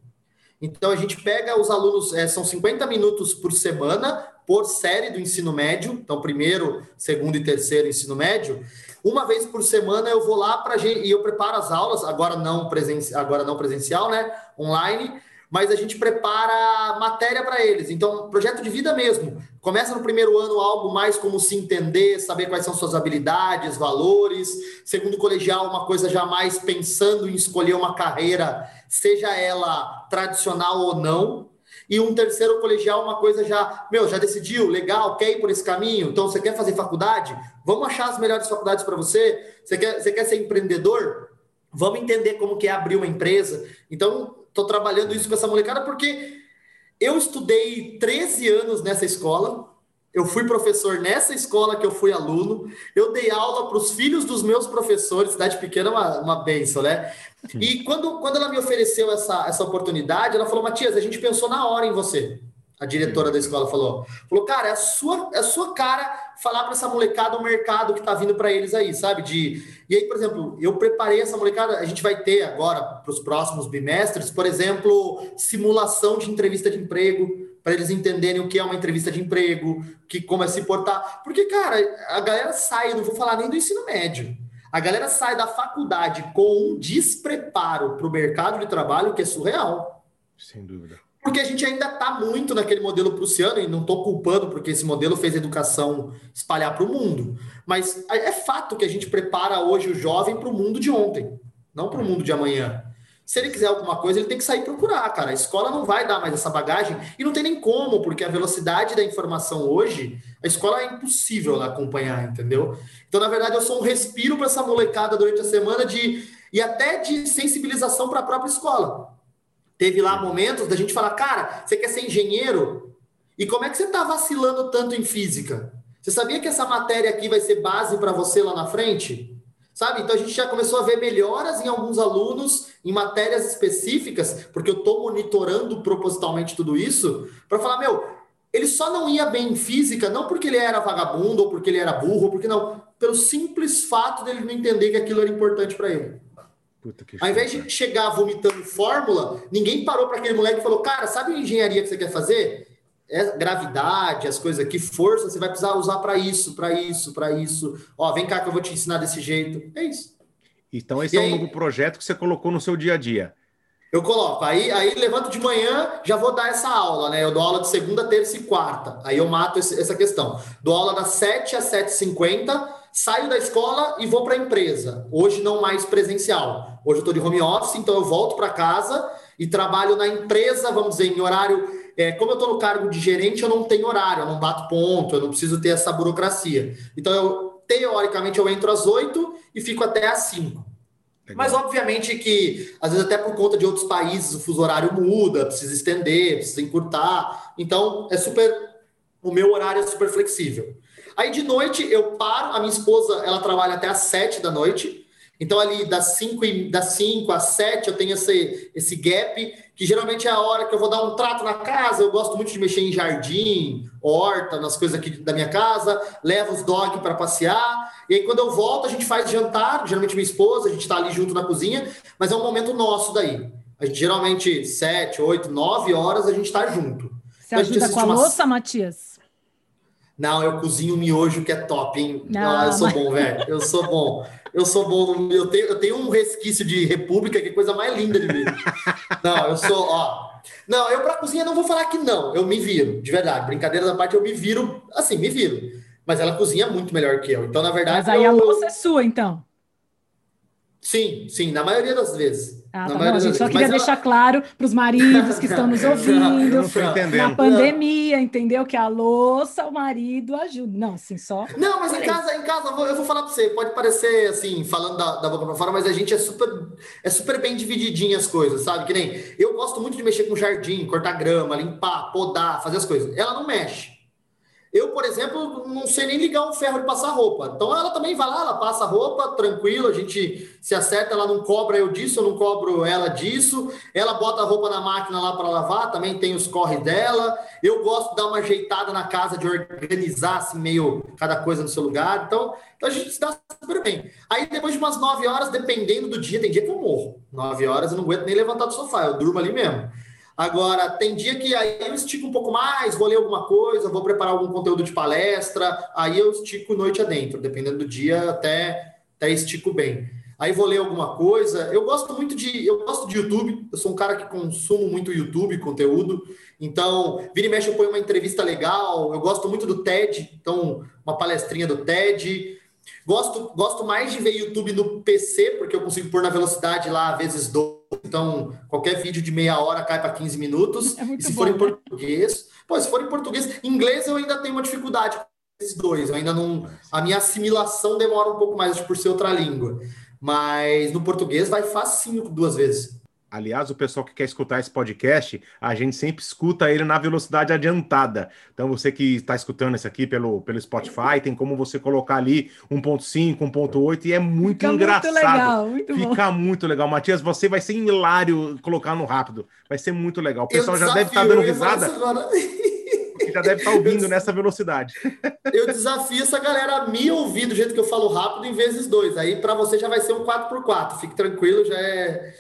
Então, a gente pega os alunos, é, são 50 minutos por semana, por série do ensino médio, então, primeiro, segundo e terceiro ensino médio. Uma vez por semana eu vou lá para e eu preparo as aulas, agora não, presen, agora não presencial, né? Online, mas a gente prepara matéria para eles. Então, projeto de vida mesmo. Começa no primeiro ano algo mais como se entender, saber quais são suas habilidades, valores. Segundo colegial, uma coisa já mais pensando em escolher uma carreira, seja ela tradicional ou não. E um terceiro colegial, uma coisa já, meu, já decidiu, legal, quer ir por esse caminho? Então, você quer fazer faculdade? Vamos achar as melhores faculdades para você? Você quer, você quer ser empreendedor? Vamos entender como que é abrir uma empresa. Então, estou trabalhando isso com essa molecada porque eu estudei 13 anos nessa escola. Eu fui professor nessa escola que eu fui aluno. Eu dei aula para os filhos dos meus professores. Cidade pequena é uma, uma benção, né? E quando, quando ela me ofereceu essa, essa oportunidade, ela falou: Matias, a gente pensou na hora em você. A diretora da escola falou: falou, cara, é a sua, é a sua cara falar para essa molecada o mercado que está vindo para eles aí, sabe? De e aí, por exemplo, eu preparei essa molecada. A gente vai ter agora para os próximos bimestres, por exemplo, simulação de entrevista de emprego para eles entenderem o que é uma entrevista de emprego, que como é se portar. Porque, cara, a galera sai, não vou falar nem do ensino médio. A galera sai da faculdade com um despreparo para o mercado de trabalho que é surreal. Sem dúvida. Porque a gente ainda está muito naquele modelo prussiano, e não estou culpando, porque esse modelo fez a educação espalhar para o mundo. Mas é fato que a gente prepara hoje o jovem para o mundo de ontem, não para o mundo de amanhã. Se ele quiser alguma coisa, ele tem que sair procurar, cara. A escola não vai dar mais essa bagagem e não tem nem como, porque a velocidade da informação hoje, a escola é impossível acompanhar, entendeu? Então, na verdade, eu sou um respiro para essa molecada durante a semana de e até de sensibilização para a própria escola. Teve lá momentos da gente falar, cara, você quer ser engenheiro? E como é que você está vacilando tanto em física? Você sabia que essa matéria aqui vai ser base para você lá na frente? Sabe? Então a gente já começou a ver melhoras em alguns alunos em matérias específicas, porque eu estou monitorando propositalmente tudo isso, para falar, meu, ele só não ia bem em física, não porque ele era vagabundo, ou porque ele era burro, porque não, pelo simples fato dele não entender que aquilo era importante para ele. Ao invés de chegar vomitando fórmula, ninguém parou para aquele moleque e falou: Cara, sabe a engenharia que você quer fazer? É gravidade, as coisas aqui, força, você vai precisar usar para isso, para isso, para isso. Ó, vem cá que eu vou te ensinar desse jeito. É isso. Então, esse e é aí, um novo projeto que você colocou no seu dia a dia. Eu coloco. Aí, aí levanto de manhã, já vou dar essa aula, né? Eu dou aula de segunda, terça e quarta. Aí eu mato esse, essa questão. Dou aula das 7 às 7h50, saio da escola e vou para a empresa. Hoje não mais presencial. Hoje eu estou de home office, então eu volto para casa e trabalho na empresa, vamos dizer, em horário é, como eu estou no cargo de gerente, eu não tenho horário, eu não bato ponto, eu não preciso ter essa burocracia. Então, eu, teoricamente, eu entro às 8 e fico até às 5. Mas, obviamente, que às vezes, até por conta de outros países, o fuso horário muda, precisa estender, precisa encurtar. Então, é super. O meu horário é super flexível. Aí, de noite, eu paro. A minha esposa, ela trabalha até às 7 da noite. Então, ali das 5 das 5 às 7, eu tenho esse, esse gap, que geralmente é a hora que eu vou dar um trato na casa. Eu gosto muito de mexer em jardim, horta, nas coisas aqui da minha casa, levo os dogs para passear. E aí, quando eu volto, a gente faz jantar. Geralmente, minha esposa, a gente está ali junto na cozinha, mas é um momento nosso daí. A gente geralmente, 7, 8, 9 horas, a gente está junto. Você ajuda com a uma... louça, Matias? Não, eu cozinho miojo que é top, hein? Não, ah, eu sou bom, velho. Eu sou bom eu sou bom no. Eu tenho, eu tenho um resquício de república, que é coisa mais linda de ver. não, eu sou, ó. Não, eu pra cozinha não vou falar que não. Eu me viro, de verdade. Brincadeira da parte, eu me viro, assim, me viro. Mas ela cozinha muito melhor que eu. Então, na verdade. Mas aí eu... a louça é sua, então. Sim, sim, na maioria das vezes. Ah, tá bom, a gente só queria deixar ela... claro para os maridos que estão nos <laughs> ouvindo. Na pandemia, entendeu? Que a louça, o marido ajuda. Não, assim, só. Não, mas em casa, em casa, eu vou, eu vou falar para você, pode parecer assim, falando da, da boca para fora, mas a gente é super, é super bem divididinho as coisas, sabe? Que nem eu gosto muito de mexer com jardim, cortar grama, limpar, podar, fazer as coisas. Ela não mexe. Eu, por exemplo, não sei nem ligar um ferro de passar roupa. Então ela também vai lá, ela passa roupa, tranquilo, a gente se acerta, ela não cobra eu disso, eu não cobro ela disso. Ela bota a roupa na máquina lá para lavar, também tem os corre dela. Eu gosto de dar uma ajeitada na casa, de organizar assim, meio cada coisa no seu lugar. Então, então a gente se dá super bem. Aí depois de umas nove horas, dependendo do dia, tem dia que eu morro. Nove horas eu não aguento nem levantar do sofá, eu durmo ali mesmo. Agora, tem dia que aí eu estico um pouco mais, vou ler alguma coisa, vou preparar algum conteúdo de palestra, aí eu estico noite adentro, dependendo do dia, até, até estico bem. Aí vou ler alguma coisa. Eu gosto muito de. Eu gosto de YouTube, eu sou um cara que consumo muito YouTube, conteúdo. Então, vira e mexe, eu ponho uma entrevista legal. Eu gosto muito do TED, então, uma palestrinha do TED. Gosto, gosto mais de ver YouTube no PC, porque eu consigo pôr na velocidade lá, vezes 12. Então, qualquer vídeo de meia hora cai para 15 minutos. É e se bom, for em né? português, pô, se for em português, inglês eu ainda tenho uma dificuldade com esses dois. Eu ainda não. A minha assimilação demora um pouco mais por ser outra língua. Mas no português vai facinho duas vezes. Aliás, o pessoal que quer escutar esse podcast, a gente sempre escuta ele na velocidade adiantada. Então, você que está escutando esse aqui pelo, pelo Spotify, tem como você colocar ali 1.5, 1.8 e é muito Fica engraçado. Muito legal, muito Fica bom. muito legal. Matias, você vai ser hilário colocar no rápido. Vai ser muito legal. O pessoal já deve estar tá dando risada <laughs> já deve estar tá ouvindo nessa velocidade. <laughs> Eu desafio essa galera a me ouvir do jeito que eu falo rápido em vezes dois. Aí para você já vai ser um 4x4. Fique tranquilo, já é.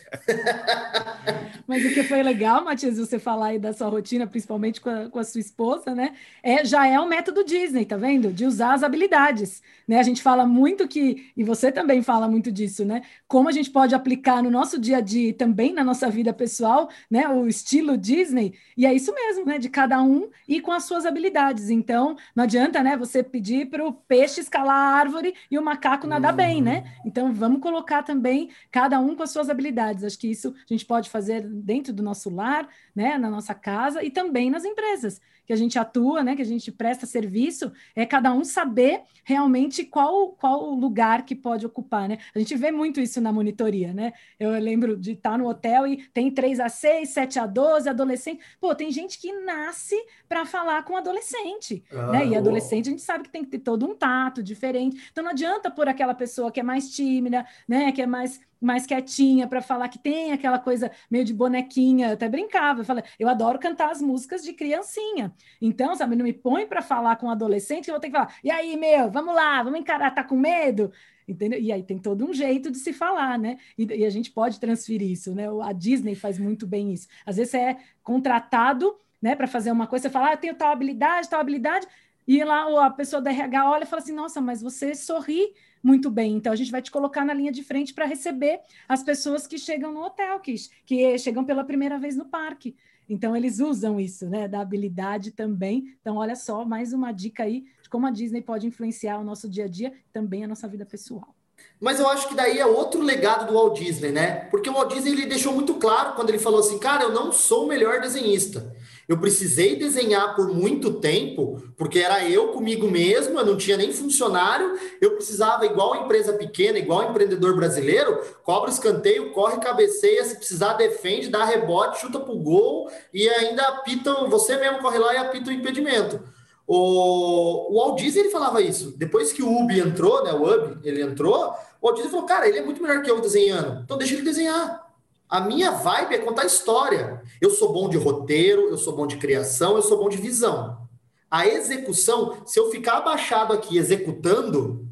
<laughs> Mas o que foi legal, Matias, você falar aí da sua rotina, principalmente com a, com a, sua esposa, né? É, já é o método Disney, tá vendo? De usar as habilidades. Né? A gente fala muito que, e você também fala muito disso, né? Como a gente pode aplicar no nosso dia a dia e também na nossa vida pessoal, né? O estilo Disney, e é isso mesmo, né? De cada um e com as suas habilidades. Então, não adianta, né? Você pedir para o peixe escalar a árvore e o macaco nadar uhum. bem, né? Então, vamos colocar também cada um com as suas habilidades. Acho que isso a gente pode fazer dentro do nosso lar, né? Na nossa casa e também nas empresas que a gente atua, né, que a gente presta serviço, é cada um saber realmente qual qual lugar que pode ocupar, né? A gente vê muito isso na monitoria, né? Eu lembro de estar no hotel e tem 3 a 6, 7 a 12, adolescente. Pô, tem gente que nasce para falar com adolescente, ah, né? E adolescente a gente sabe que tem que ter todo um tato diferente. Então não adianta por aquela pessoa que é mais tímida, né, que é mais mais quietinha para falar que tem aquela coisa meio de bonequinha, eu até brincava, eu, falei, eu adoro cantar as músicas de criancinha. Então, sabe, não me põe para falar com um adolescente eu vou ter que falar, e aí, meu, vamos lá, vamos encarar, tá com medo? Entendeu? E aí tem todo um jeito de se falar, né? E, e, a gente pode transferir isso, né? A Disney faz muito bem isso. Às vezes você é contratado, né, para fazer uma coisa, você fala, ah, eu tenho tal habilidade, tal habilidade, e lá a pessoa da RH olha e fala assim, nossa, mas você sorri muito bem. Então, a gente vai te colocar na linha de frente para receber as pessoas que chegam no hotel, que, que chegam pela primeira vez no parque. Então, eles usam isso, né, da habilidade também. Então, olha só, mais uma dica aí de como a Disney pode influenciar o nosso dia a dia, também a nossa vida pessoal. Mas eu acho que daí é outro legado do Walt Disney, né? Porque o Walt Disney ele deixou muito claro quando ele falou assim, cara, eu não sou o melhor desenhista. Eu precisei desenhar por muito tempo, porque era eu comigo mesmo, eu não tinha nem funcionário, eu precisava, igual empresa pequena, igual empreendedor brasileiro, cobra escanteio, corre, cabeceia, se precisar, defende, dá rebote, chuta pro gol e ainda apita, você mesmo corre lá e apita o impedimento. O, o Walt Disney ele falava isso. Depois que o Ubi entrou, né, o Ubi, ele entrou, o Walt Disney falou, cara, ele é muito melhor que eu desenhando, então deixa ele desenhar. A minha vibe é contar história. Eu sou bom de roteiro, eu sou bom de criação, eu sou bom de visão. A execução, se eu ficar abaixado aqui executando,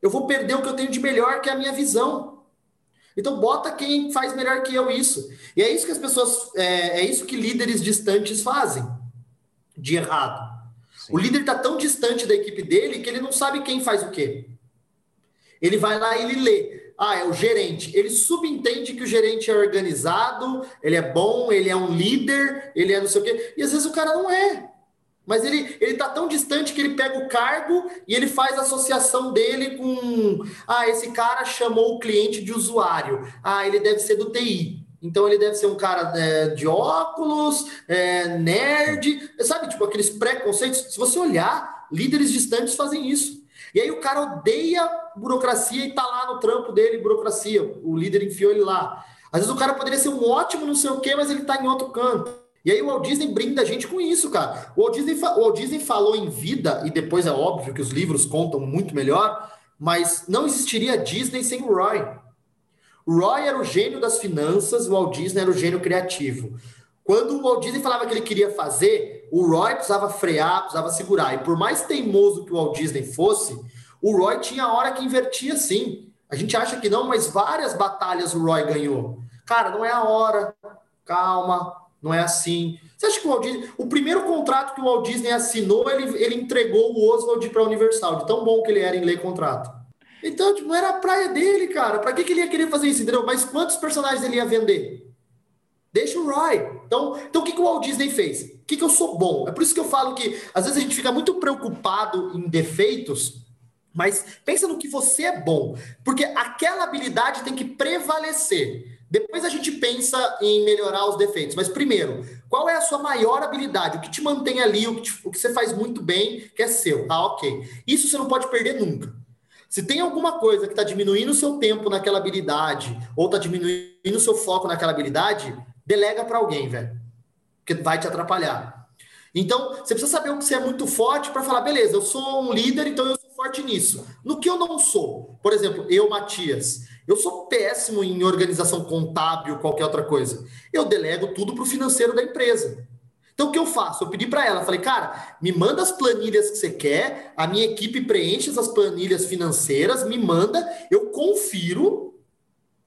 eu vou perder o que eu tenho de melhor, que é a minha visão. Então bota quem faz melhor que eu isso. E é isso que as pessoas, é, é isso que líderes distantes fazem de errado. Sim. O líder está tão distante da equipe dele que ele não sabe quem faz o quê. Ele vai lá e ele lê ah, é o gerente. Ele subentende que o gerente é organizado, ele é bom, ele é um líder, ele é não sei o quê. E às vezes o cara não é. Mas ele ele tá tão distante que ele pega o cargo e ele faz a associação dele com ah, esse cara chamou o cliente de usuário. Ah, ele deve ser do TI. Então ele deve ser um cara é, de óculos, é, nerd, sabe, tipo aqueles preconceitos. Se você olhar, líderes distantes fazem isso. E aí o cara odeia burocracia e tá lá no trampo dele, burocracia. O líder enfiou ele lá. Às vezes o cara poderia ser um ótimo não sei o quê, mas ele tá em outro canto. E aí o Walt Disney brinda a gente com isso, cara. O Walt, Disney, o Walt Disney falou em vida, e depois é óbvio que os livros contam muito melhor, mas não existiria Disney sem o Roy. O Roy era o gênio das finanças, o Walt Disney era o gênio criativo. Quando o Walt Disney falava que ele queria fazer, o Roy precisava frear, precisava segurar. E por mais teimoso que o Walt Disney fosse, o Roy tinha hora que invertia sim. A gente acha que não, mas várias batalhas o Roy ganhou. Cara, não é a hora. Calma, não é assim. Você acha que o Walt Disney, o primeiro contrato que o Walt Disney assinou, ele, ele entregou o Oswald para a Universal, de tão bom que ele era em ler contrato. Então, tipo, não era a praia dele, cara. Para que, que ele ia querer fazer isso, entendeu? Mas quantos personagens ele ia vender? Deixa o Roy. Então, então o que, que o Walt Disney fez? O que, que eu sou bom? É por isso que eu falo que às vezes a gente fica muito preocupado em defeitos, mas pensa no que você é bom, porque aquela habilidade tem que prevalecer. Depois a gente pensa em melhorar os defeitos. Mas primeiro, qual é a sua maior habilidade? O que te mantém ali, o que, te, o que você faz muito bem, que é seu. Ah, ok. Isso você não pode perder nunca. Se tem alguma coisa que está diminuindo o seu tempo naquela habilidade, ou está diminuindo o seu foco naquela habilidade, delega para alguém, velho. Porque vai te atrapalhar. Então, você precisa saber o que você é muito forte para falar, beleza, eu sou um líder, então eu sou forte nisso. No que eu não sou, por exemplo, eu, Matias, eu sou péssimo em organização contábil, qualquer outra coisa. Eu delego tudo para o financeiro da empresa. Então, o que eu faço? Eu pedi para ela, falei, cara, me manda as planilhas que você quer, a minha equipe preenche essas planilhas financeiras, me manda, eu confiro,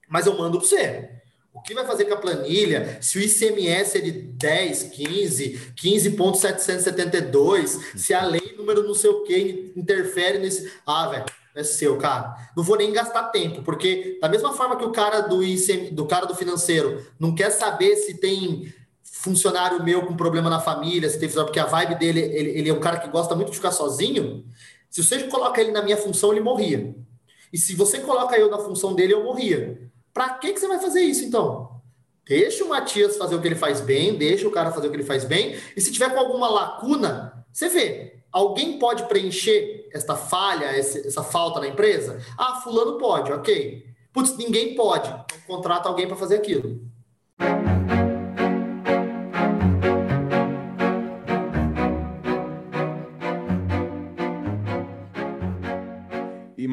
mas eu mando para você. O que vai fazer com a planilha? Se o ICMS é de 10, 15, 15,772, se a lei número não sei o que interfere nesse. Ah, velho, é seu, cara. Não vou nem gastar tempo, porque da mesma forma que o cara do ICM, do cara do financeiro não quer saber se tem funcionário meu com problema na família, se tem porque a vibe dele, ele, ele é um cara que gosta muito de ficar sozinho. Se você coloca ele na minha função, ele morria. E se você coloca eu na função dele, eu morria. Para que, que você vai fazer isso, então? Deixa o Matias fazer o que ele faz bem, deixa o cara fazer o que ele faz bem, e se tiver com alguma lacuna, você vê. Alguém pode preencher esta falha, essa falta na empresa? Ah, fulano pode, ok. Putz, ninguém pode. Então, contrata alguém para fazer aquilo.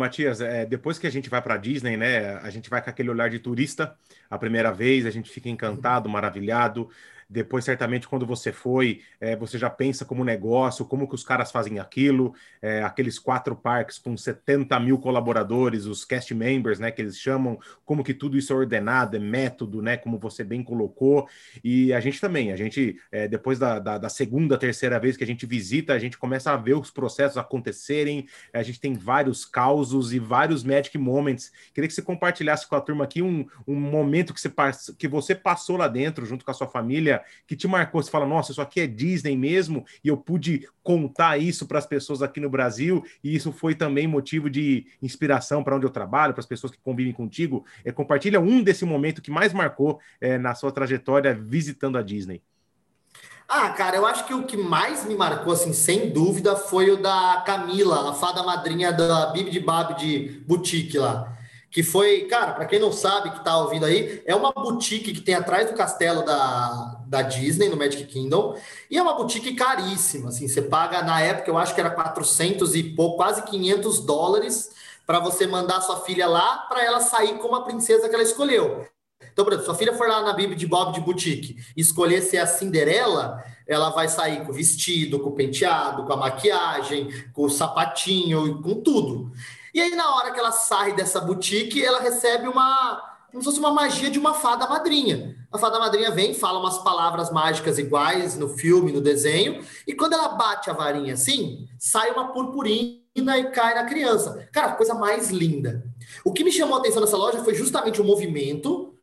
Matias, é, depois que a gente vai para Disney, né, a gente vai com aquele olhar de turista a primeira vez, a gente fica encantado, maravilhado, depois, certamente, quando você foi, é, você já pensa como negócio, como que os caras fazem aquilo, é, aqueles quatro parques com 70 mil colaboradores, os cast members, né, que eles chamam, como que tudo isso é ordenado, é método, né, como você bem colocou. E a gente também, a gente, é, depois da, da, da, segunda, terceira vez que a gente visita, a gente começa a ver os processos acontecerem, a gente tem vários causos e vários magic moments. Queria que você compartilhasse com a turma aqui um, um momento que você, que você passou lá dentro, junto com a sua família, que te marcou? Você fala, nossa, isso aqui é Disney mesmo, e eu pude contar isso para as pessoas aqui no Brasil, e isso foi também motivo de inspiração para onde eu trabalho, para as pessoas que convivem contigo. É, compartilha um desse momento que mais marcou é, na sua trajetória visitando a Disney. Ah, cara, eu acho que o que mais me marcou, assim, sem dúvida, foi o da Camila, a fada madrinha da Bibi de Bab de Boutique lá que foi, cara, para quem não sabe, que tá ouvindo aí, é uma boutique que tem atrás do castelo da, da Disney, no Magic Kingdom, e é uma boutique caríssima, assim, você paga, na época, eu acho que era 400 e pouco, quase 500 dólares, para você mandar sua filha lá, para ela sair como a princesa que ela escolheu. Então, por exemplo, sua filha for lá na Bibi de Bob de boutique e escolher ser a Cinderela, ela vai sair com o vestido, com o penteado, com a maquiagem, com o sapatinho, com tudo. E aí, na hora que ela sai dessa boutique, ela recebe uma. como se fosse uma magia de uma fada madrinha. A fada madrinha vem, fala umas palavras mágicas iguais no filme, no desenho, e quando ela bate a varinha assim, sai uma purpurina e cai na criança. Cara, coisa mais linda. O que me chamou a atenção nessa loja foi justamente o movimento,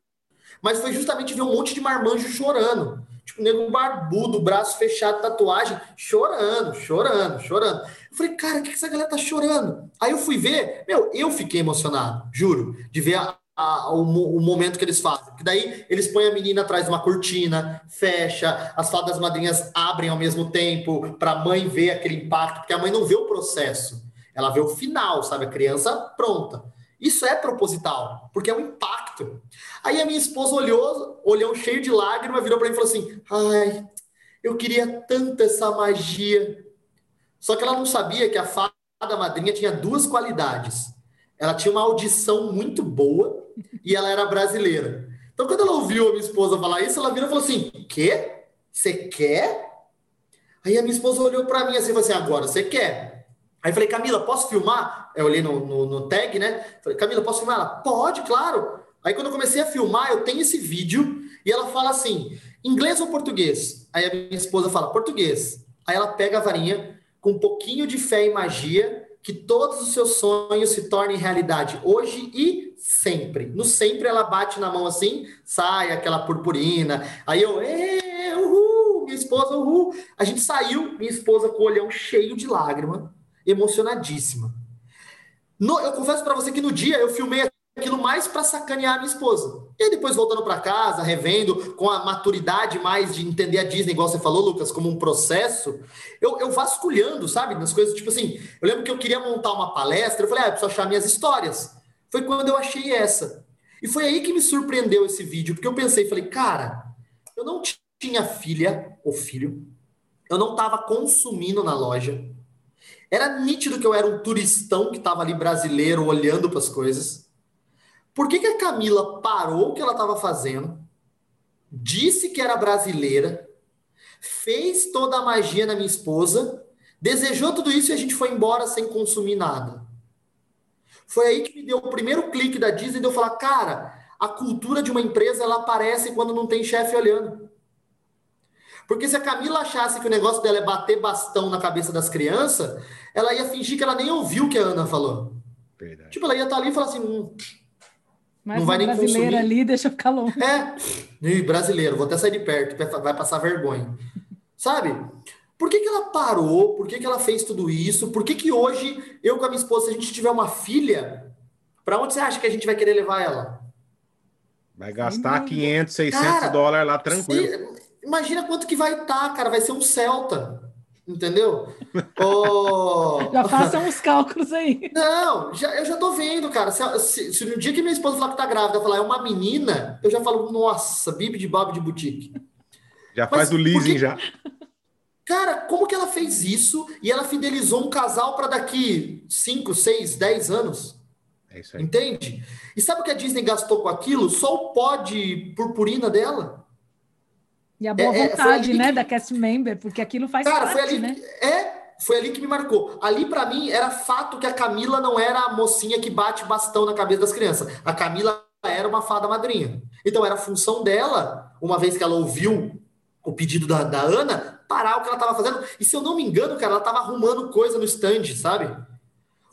mas foi justamente ver um monte de marmanjo chorando. Tipo, nego barbudo, braço fechado, tatuagem, chorando, chorando, chorando. Eu falei, cara, o que essa galera tá chorando? Aí eu fui ver, meu, eu fiquei emocionado, juro, de ver a, a, o, o, momento que eles fazem. Que daí eles põem a menina atrás de uma cortina, fecha, as fadas madrinhas abrem ao mesmo tempo para a mãe ver aquele impacto, porque a mãe não vê o processo, ela vê o final, sabe? A criança pronta. Isso é proposital, porque é um impacto. Aí a minha esposa olhou, olhou cheio de lágrimas, virou para mim e falou assim: Ai, eu queria tanto essa magia. Só que ela não sabia que a fada madrinha tinha duas qualidades. Ela tinha uma audição muito boa e ela era brasileira. Então, quando ela ouviu a minha esposa falar isso, ela virou e falou assim: Quê? Você quer? Aí a minha esposa olhou para mim assim e falou assim: Agora você quer? Aí eu falei, Camila, posso filmar? Eu olhei no, no, no tag, né? Falei, Camila, posso filmar? Ela, pode, claro. Aí quando eu comecei a filmar, eu tenho esse vídeo e ela fala assim: inglês ou português? Aí a minha esposa fala, português. Aí ela pega a varinha, com um pouquinho de fé e magia, que todos os seus sonhos se tornem realidade hoje e sempre. No sempre ela bate na mão assim, sai aquela purpurina. Aí eu, uhul, minha esposa, uhul. A gente saiu, minha esposa com o olhão cheio de lágrima, emocionadíssima. No, eu confesso para você que no dia eu filmei aquilo mais para sacanear a minha esposa. E depois voltando para casa, revendo, com a maturidade mais de entender a Disney, igual você falou, Lucas, como um processo, eu, eu vasculhando, sabe, nas coisas, tipo assim, eu lembro que eu queria montar uma palestra, eu falei, ah, eu preciso achar minhas histórias. Foi quando eu achei essa. E foi aí que me surpreendeu esse vídeo, porque eu pensei, falei, cara, eu não tinha filha ou filho, eu não estava consumindo na loja, era nítido que eu era um turistão que estava ali brasileiro olhando para as coisas. Por que, que a Camila parou o que ela estava fazendo, disse que era brasileira, fez toda a magia na minha esposa, desejou tudo isso e a gente foi embora sem consumir nada? Foi aí que me deu o primeiro clique da Disney de eu falar, cara, a cultura de uma empresa ela aparece quando não tem chefe olhando. Porque se a Camila achasse que o negócio dela é bater bastão na cabeça das crianças, ela ia fingir que ela nem ouviu o que a Ana falou. Verdade. Tipo, ela ia estar ali e falar assim. Hum, Mas não vai nem brasileira consumir. ali, deixa eu ficar longe. É, e brasileiro, vou até sair de perto, vai passar vergonha. Sabe? Por que, que ela parou? Por que, que ela fez tudo isso? Por que, que hoje, eu com a minha esposa, se a gente tiver uma filha, para onde você acha que a gente vai querer levar ela? Vai gastar 500, 600 cara, dólares lá tranquilo. Imagina quanto que vai estar, tá, cara. Vai ser um Celta. Entendeu? oh... <laughs> Já façam os cálculos aí. Não, já, eu já tô vendo, cara. Se, se, se, no dia que minha esposa falar que tá grávida, falar é uma menina, eu já falo, nossa, bibi de babo de boutique. Já Mas, faz o leasing porque... já. Cara, como que ela fez isso e ela fidelizou um casal para daqui 5, 6, 10 anos? É isso aí. Entende? E sabe o que a Disney gastou com aquilo? Só o pó de purpurina dela. E a boa é, é vontade, né, que... da cast member, porque aquilo faz Cara, parte, foi ali, né? É, foi ali que me marcou. Ali, para mim, era fato que a Camila não era a mocinha que bate bastão na cabeça das crianças. A Camila era uma fada madrinha. Então, era função dela, uma vez que ela ouviu o pedido da, da Ana, parar o que ela estava fazendo. E se eu não me engano, cara, ela estava arrumando coisa no stand, sabe?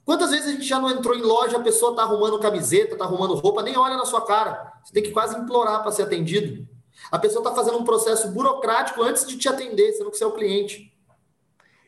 Quantas vezes a gente já não entrou em loja, a pessoa tá arrumando camiseta, tá arrumando roupa, nem olha na sua cara. Você tem que quase implorar para ser atendido. A pessoa está fazendo um processo burocrático antes de te atender, sendo que você é o cliente.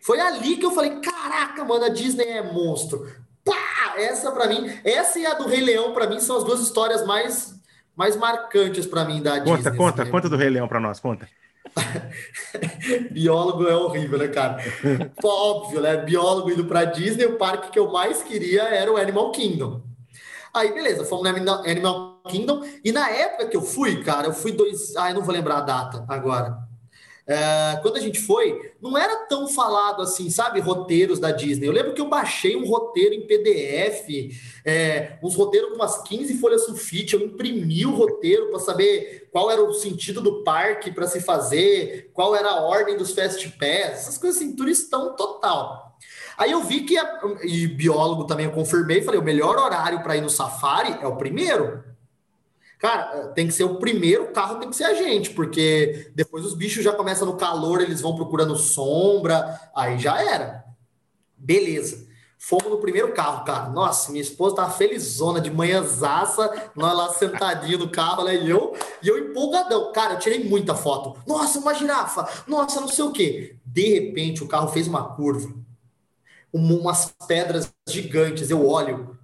Foi ali que eu falei: caraca, mano, a Disney é monstro. Pá! Essa para mim, essa e a do Rei Leão, para mim, são as duas histórias mais, mais marcantes para mim da conta, Disney. Conta, conta, conta do Rei Leão para nós, conta. <laughs> Biólogo é horrível, né, cara? <laughs> Óbvio, né? Biólogo indo para Disney, o parque que eu mais queria era o Animal Kingdom. Aí, beleza, fomos no Animal Kingdom. E na época que eu fui, cara, eu fui dois. Ah, eu não vou lembrar a data agora. É, quando a gente foi, não era tão falado assim, sabe, roteiros da Disney. Eu lembro que eu baixei um roteiro em PDF, é, uns roteiros com umas 15 folhas sulfite, eu imprimi o roteiro para saber qual era o sentido do parque para se fazer, qual era a ordem dos fast pass, essas coisas assim, turistão total. Aí eu vi que, a, e biólogo também eu confirmei, falei, o melhor horário para ir no safari é o primeiro. Cara, tem que ser o primeiro carro, tem que ser a gente, porque depois os bichos já começam no calor, eles vão procurando sombra, aí já era. Beleza. Fomos no primeiro carro, cara. Nossa, minha esposa tava felizona de manhãzaça, nós lá sentadinho no carro, né? E eu, e eu empolgadão. Cara, eu tirei muita foto. Nossa, uma girafa. Nossa, não sei o quê. De repente, o carro fez uma curva umas pedras gigantes. Eu olho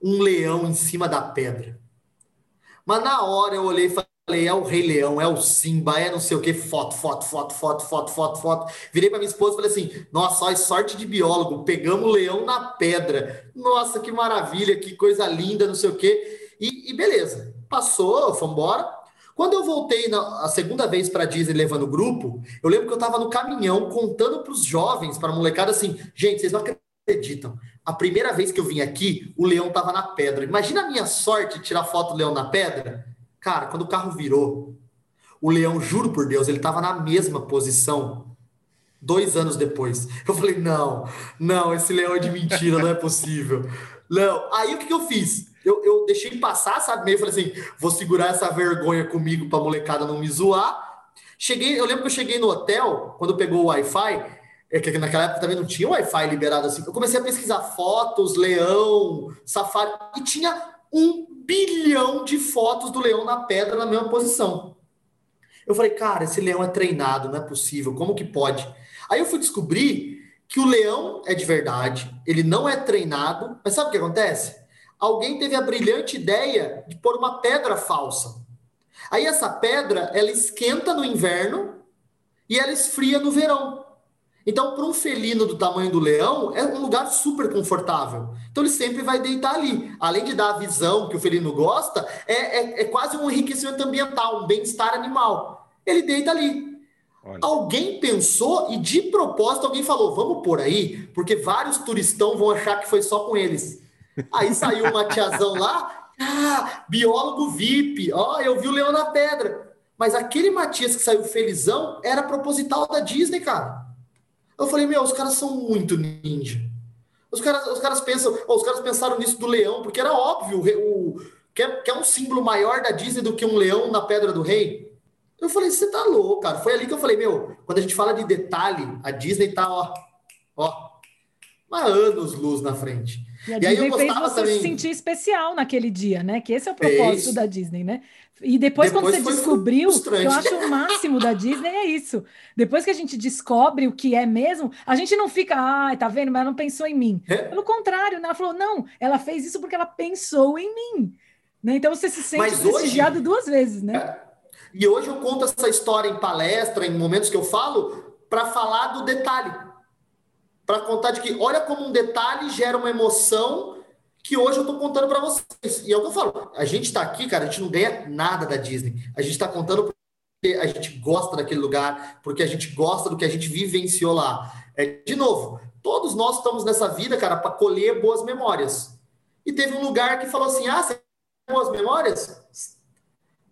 um leão em cima da pedra. Mas na hora eu olhei e falei: é o Rei Leão, é o Simba, é não sei o que. Foto, foto, foto, foto, foto, foto, foto. Virei para minha esposa e falei assim: nossa, olha, sorte de biólogo, pegamos o leão na pedra. Nossa, que maravilha, que coisa linda, não sei o que. E, beleza, passou, fomos embora. Quando eu voltei na, a segunda vez para Disney levando o grupo, eu lembro que eu estava no caminhão contando para os jovens, para a molecada assim: gente, vocês não acreditam. A primeira vez que eu vim aqui, o leão estava na pedra. Imagina a minha sorte de tirar foto do leão na pedra. Cara, quando o carro virou, o leão, juro por Deus, ele estava na mesma posição dois anos depois. Eu falei: não, não, esse leão é de mentira, não é possível. Não. Aí o que, que eu fiz? eu, eu deixei passar, sabe? Meio falei assim, vou segurar essa vergonha comigo pra molecada não me zoar. Cheguei, eu lembro que eu cheguei no hotel, quando pegou o Wi-Fi, é que naquela época também não tinha Wi-Fi liberado assim. Eu comecei a pesquisar fotos, leão, safari, e tinha um bilhão de fotos do leão na pedra na mesma posição. Eu falei, cara, esse leão é treinado, não é possível, como que pode? Aí eu fui descobrir que o leão é de verdade, ele não é treinado, mas sabe o que acontece? alguém teve a brilhante ideia de pôr uma pedra falsa. Aí essa pedra, ela esquenta no inverno e ela esfria no verão. Então, para um felino do tamanho do leão, é um lugar super confortável. Então, ele sempre vai deitar ali. Além de dar a visão que o felino gosta, é, é, é quase um enriquecimento ambiental, um bem-estar animal. Ele deita ali. Olha. Alguém pensou e, de propósito, alguém falou: vamos por aí, porque vários turistão vão achar que foi só com eles. Aí saiu uma tiazão lá, ah, biólogo VIP, ó, eu vi o Leão na Pedra. Mas aquele Matias que saiu felizão era proposital da Disney, cara. Eu falei, meu, os caras são muito ninja. Os caras, os caras pensam, os caras pensaram nisso do leão, porque era óbvio o, Quer, quer um símbolo maior da Disney do que um leão na Pedra do Rei? Eu falei, você tá louco, cara. Foi ali que eu falei, meu, quando a gente fala de detalhe, a Disney tá, ó, ó, há anos luz na frente. E a e Disney fez você também... se sentir especial naquele dia, né? Que esse é o propósito fez. da Disney, né? E depois, depois quando você descobriu, eu acho o máximo da Disney é isso. Depois que a gente descobre o que é mesmo, a gente não fica, ah, tá vendo, mas ela não pensou em mim. É? Pelo contrário, né? ela falou, não, ela fez isso porque ela pensou em mim. Né? Então você se sente mas prestigiado hoje... duas vezes, né? É. E hoje eu conto essa história em palestra, em momentos que eu falo, para falar do detalhe. Para contar de que, olha como um detalhe gera uma emoção que hoje eu estou contando para vocês. E é o que eu falo. A gente está aqui, cara, a gente não ganha nada da Disney. A gente está contando porque a gente gosta daquele lugar, porque a gente gosta do que a gente vivenciou lá. É, de novo, todos nós estamos nessa vida, cara, para colher boas memórias. E teve um lugar que falou assim: ah, você tem boas memórias?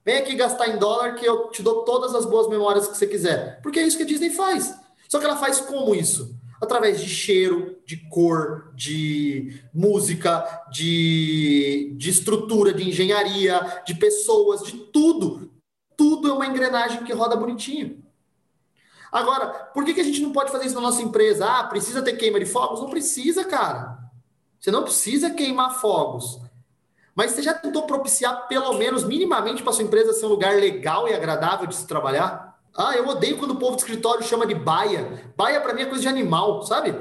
Vem aqui gastar em dólar que eu te dou todas as boas memórias que você quiser. Porque é isso que a Disney faz. Só que ela faz como isso? Através de cheiro, de cor, de música, de, de estrutura, de engenharia, de pessoas, de tudo. Tudo é uma engrenagem que roda bonitinho. Agora, por que, que a gente não pode fazer isso na nossa empresa? Ah, precisa ter queima de fogos? Não precisa, cara. Você não precisa queimar fogos. Mas você já tentou propiciar, pelo menos, minimamente, para sua empresa ser um lugar legal e agradável de se trabalhar? Ah, eu odeio quando o povo do escritório chama de baia. Baia para mim é coisa de animal, sabe?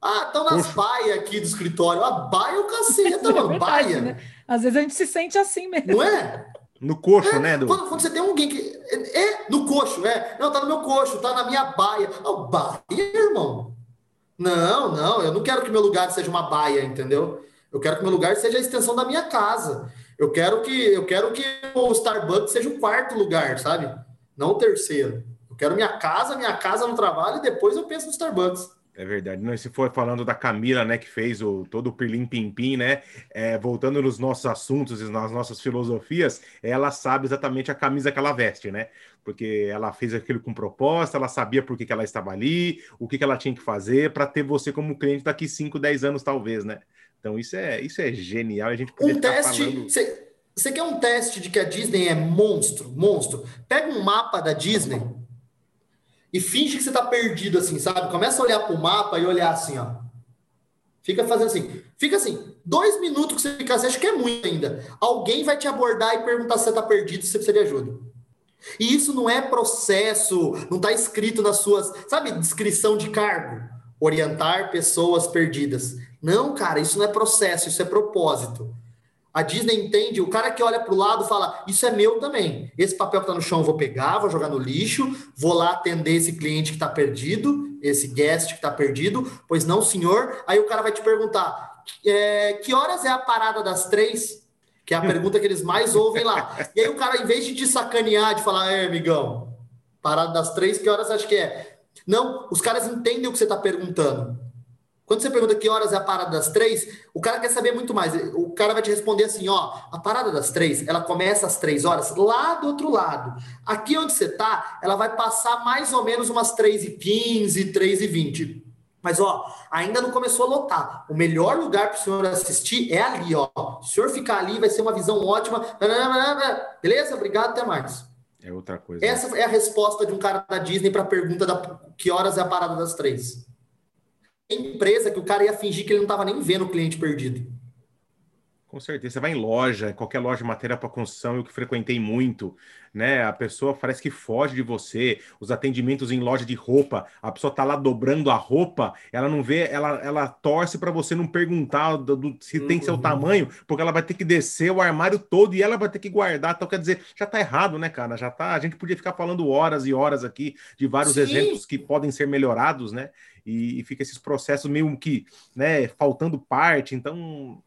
Ah, estão nas baias aqui do escritório. A baia é o caceta, <laughs> é mano. Verdade, baia. Né? Às vezes a gente se sente assim mesmo. Não é? No coxo, é, né? Do... Quando, quando, você tem alguém que. É, no coxo, é. Não, tá no meu coxo, tá na minha baia. Oh, baia, irmão. Não, não, eu não quero que meu lugar seja uma baia, entendeu? Eu quero que meu lugar seja a extensão da minha casa. Eu quero que eu quero que o Starbucks seja o quarto lugar, sabe? Não o terceiro. Eu quero minha casa, minha casa no trabalho e depois eu penso no Starbucks. É verdade. Não, se for falando da Camila, né, que fez o todo o Pirlim Pim Pim, né, é, voltando nos nossos assuntos e nas nossas filosofias, ela sabe exatamente a camisa que ela veste, né? Porque ela fez aquilo com proposta, ela sabia por que, que ela estava ali, o que, que ela tinha que fazer para ter você como cliente daqui 5, 10 anos, talvez, né? Então isso é, isso é genial. A gente um teste. Falando... Você quer um teste de que a Disney é monstro? Monstro. Pega um mapa da Disney e finge que você está perdido assim, sabe? Começa a olhar para o mapa e olhar assim, ó. Fica fazendo assim. Fica assim. Dois minutos que você fica assim, acho que é muito ainda. Alguém vai te abordar e perguntar se você está perdido, se você precisa de ajuda. E isso não é processo, não está escrito nas suas, sabe, descrição de cargo. Orientar pessoas perdidas. Não, cara, isso não é processo, isso é propósito. A Disney entende, o cara que olha para o lado fala: Isso é meu também. Esse papel que está no chão eu vou pegar, vou jogar no lixo, vou lá atender esse cliente que está perdido, esse guest que está perdido. Pois não, senhor. Aí o cara vai te perguntar: é, Que horas é a parada das três? Que é a pergunta que eles mais ouvem lá. E aí o cara, em vez de te sacanear, de falar: É, amigão, parada das três, que horas acho que é? Não, os caras entendem o que você está perguntando. Quando você pergunta que horas é a parada das três, o cara quer saber muito mais. O cara vai te responder assim: ó, a parada das três, ela começa às três horas lá do outro lado. Aqui onde você tá, ela vai passar mais ou menos umas três e quinze, três e vinte. Mas, ó, ainda não começou a lotar. O melhor lugar para o senhor assistir é ali, ó. Se o senhor ficar ali, vai ser uma visão ótima. Beleza? Obrigado, até mais. É outra coisa. Essa é a resposta de um cara da Disney para a pergunta da que horas é a parada das três empresa que o cara ia fingir que ele não estava nem vendo o cliente perdido. Com certeza. Você vai em loja, qualquer loja de matéria para construção, eu que frequentei muito, né? A pessoa parece que foge de você. Os atendimentos em loja de roupa, a pessoa tá lá dobrando a roupa, ela não vê, ela, ela torce para você não perguntar do, do, se uhum. tem seu uhum. tamanho, porque ela vai ter que descer o armário todo e ela vai ter que guardar. Então, quer dizer, já tá errado, né, cara? Já tá. A gente podia ficar falando horas e horas aqui de vários Sim. exemplos que podem ser melhorados, né? E, e fica esses processos meio que, né, faltando parte. Então,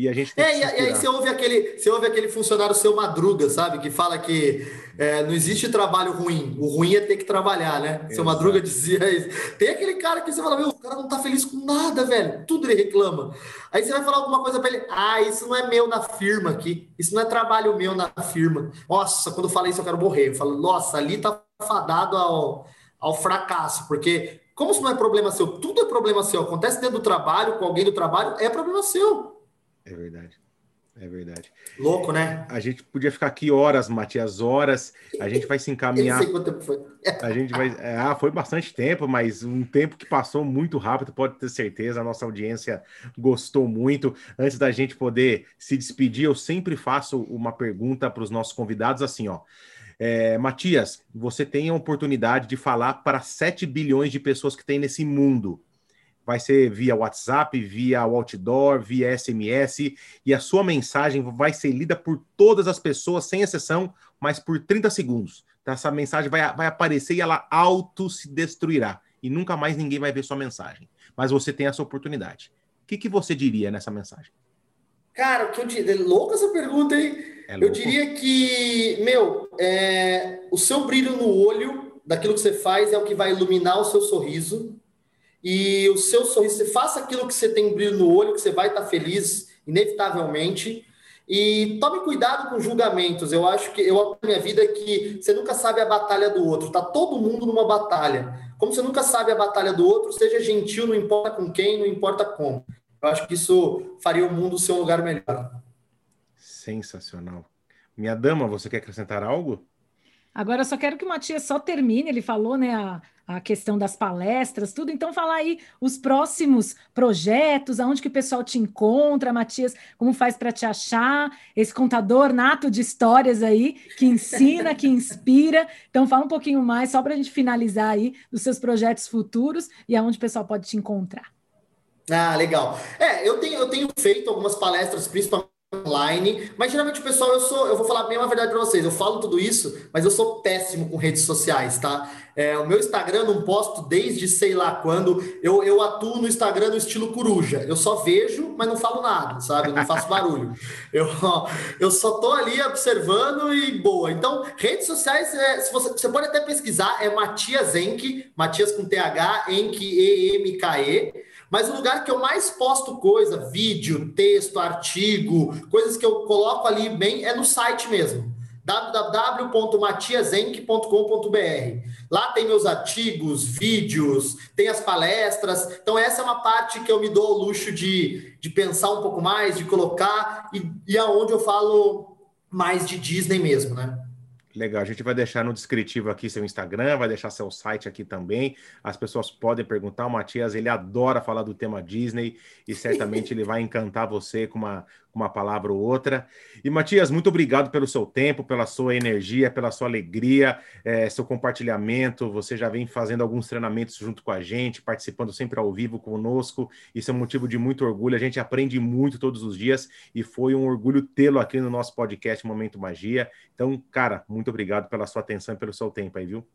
e a gente é, e, aí você ouve aquele, você ouve aquele funcionário seu madruga, sabe? Que fala que é, não existe trabalho ruim, o ruim é ter que trabalhar, né? Exato. Seu madruga dizia isso. Tem aquele cara que você fala, meu, o cara não tá feliz com nada, velho. Tudo ele reclama. Aí você vai falar alguma coisa para ele, ah, isso não é meu na firma aqui, isso não é trabalho meu na firma. Nossa, quando fala isso eu quero morrer. Eu falo, nossa, ali tá fadado ao, ao fracasso, porque como isso não é problema seu, tudo é problema seu. Acontece dentro do trabalho, com alguém do trabalho, é problema seu. É verdade. É verdade. Louco, né? A gente podia ficar aqui horas, Matias, horas. A gente vai se encaminhar. Eu sei quanto tempo foi. A gente vai. É, ah, foi bastante tempo, mas um tempo que passou muito rápido, pode ter certeza. A nossa audiência gostou muito. Antes da gente poder se despedir, eu sempre faço uma pergunta para os nossos convidados assim, ó. É, Matias, você tem a oportunidade de falar para 7 bilhões de pessoas que tem nesse mundo vai ser via WhatsApp, via outdoor, via SMS, e a sua mensagem vai ser lida por todas as pessoas, sem exceção, mas por 30 segundos. Então, essa mensagem vai, vai aparecer e ela auto se destruirá. E nunca mais ninguém vai ver sua mensagem. Mas você tem essa oportunidade. O que, que você diria nessa mensagem? Cara, o que eu diria? É louca essa pergunta, hein? É eu diria que, meu, é, o seu brilho no olho daquilo que você faz é o que vai iluminar o seu sorriso e o seu sorriso, você faça aquilo que você tem brilho no olho, que você vai estar feliz, inevitavelmente. E tome cuidado com julgamentos. Eu acho que eu na minha vida que você nunca sabe a batalha do outro. Tá todo mundo numa batalha. Como você nunca sabe a batalha do outro, seja gentil, não importa com quem, não importa como. Eu acho que isso faria o mundo ser um lugar melhor. Sensacional. Minha dama, você quer acrescentar algo? Agora eu só quero que o Matias só termine, ele falou, né, a, a questão das palestras, tudo. Então, falar aí os próximos projetos, aonde que o pessoal te encontra, Matias, como faz para te achar, esse contador nato de histórias aí, que ensina, que inspira. Então, fala um pouquinho mais, só para a gente finalizar aí, dos seus projetos futuros e aonde o pessoal pode te encontrar. Ah, legal. É, eu tenho, eu tenho feito algumas palestras, principalmente online, mas geralmente o pessoal, eu sou, eu vou falar bem a verdade para vocês, eu falo tudo isso, mas eu sou péssimo com redes sociais, tá? É, o meu Instagram não posto desde sei lá quando, eu, eu atuo no Instagram no estilo coruja, eu só vejo, mas não falo nada, sabe? Eu não faço barulho. <laughs> Eu, eu só tô ali observando e boa. Então, redes sociais, é, se você, você pode até pesquisar, é Matias Enck, Matias com TH, Enck, E-M-K-E, mas o lugar que eu mais posto coisa, vídeo, texto, artigo, coisas que eu coloco ali bem, é no site mesmo www.matiasenck.com.br. Lá tem meus artigos, vídeos, tem as palestras. Então, essa é uma parte que eu me dou ao luxo de, de pensar um pouco mais, de colocar, e, e aonde eu falo mais de Disney mesmo, né? Legal, a gente vai deixar no descritivo aqui seu Instagram, vai deixar seu site aqui também. As pessoas podem perguntar. O Matias, ele adora falar do tema Disney e certamente ele vai encantar você com uma, uma palavra ou outra. E Matias, muito obrigado pelo seu tempo, pela sua energia, pela sua alegria, é, seu compartilhamento. Você já vem fazendo alguns treinamentos junto com a gente, participando sempre ao vivo conosco. Isso é um motivo de muito orgulho. A gente aprende muito todos os dias e foi um orgulho tê-lo aqui no nosso podcast Momento Magia. Então, cara, muito obrigado pela sua atenção e pelo seu tempo aí, viu?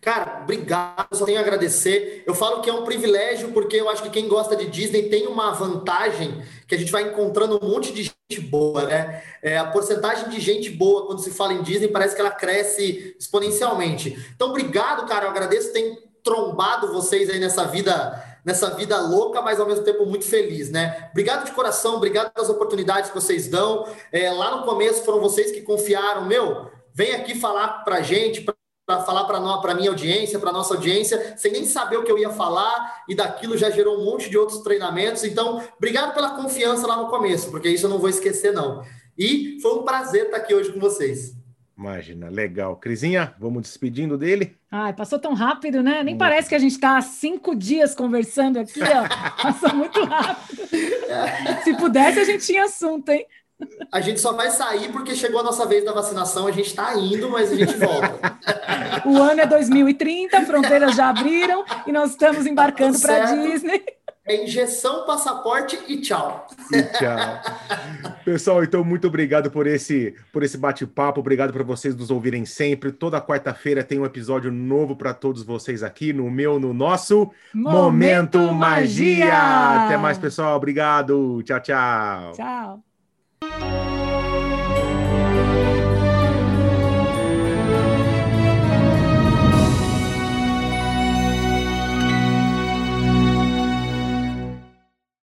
Cara, obrigado, só tenho a agradecer. Eu falo que é um privilégio, porque eu acho que quem gosta de Disney tem uma vantagem que a gente vai encontrando um monte de gente boa, né? É, a porcentagem de gente boa quando se fala em Disney parece que ela cresce exponencialmente. Então, obrigado, cara. Eu agradeço ter trombado vocês aí nessa vida nessa vida louca, mas ao mesmo tempo muito feliz, né? Obrigado de coração, obrigado pelas oportunidades que vocês dão. É, lá no começo foram vocês que confiaram, meu, vem aqui falar pra gente, pra para falar para a minha audiência, para a nossa audiência, sem nem saber o que eu ia falar, e daquilo já gerou um monte de outros treinamentos. Então, obrigado pela confiança lá no começo, porque isso eu não vou esquecer, não. E foi um prazer estar aqui hoje com vocês. Imagina, legal. Crisinha, vamos despedindo dele? Ai, passou tão rápido, né? Nem muito. parece que a gente está há cinco dias conversando aqui, ó. Passou muito rápido. <laughs> Se pudesse, a gente tinha assunto, hein? A gente só vai sair porque chegou a nossa vez da vacinação, a gente está indo, mas a gente volta. o ano é 2030, fronteiras já abriram e nós estamos embarcando tá para Disney. É injeção, passaporte e tchau. E tchau. Pessoal, então muito obrigado por esse por esse bate-papo, obrigado por vocês nos ouvirem sempre. Toda quarta-feira tem um episódio novo para todos vocês aqui no meu, no nosso Momento, Momento Magia. Magia. Até mais, pessoal. Obrigado. Tchau, tchau. Tchau. Thank you.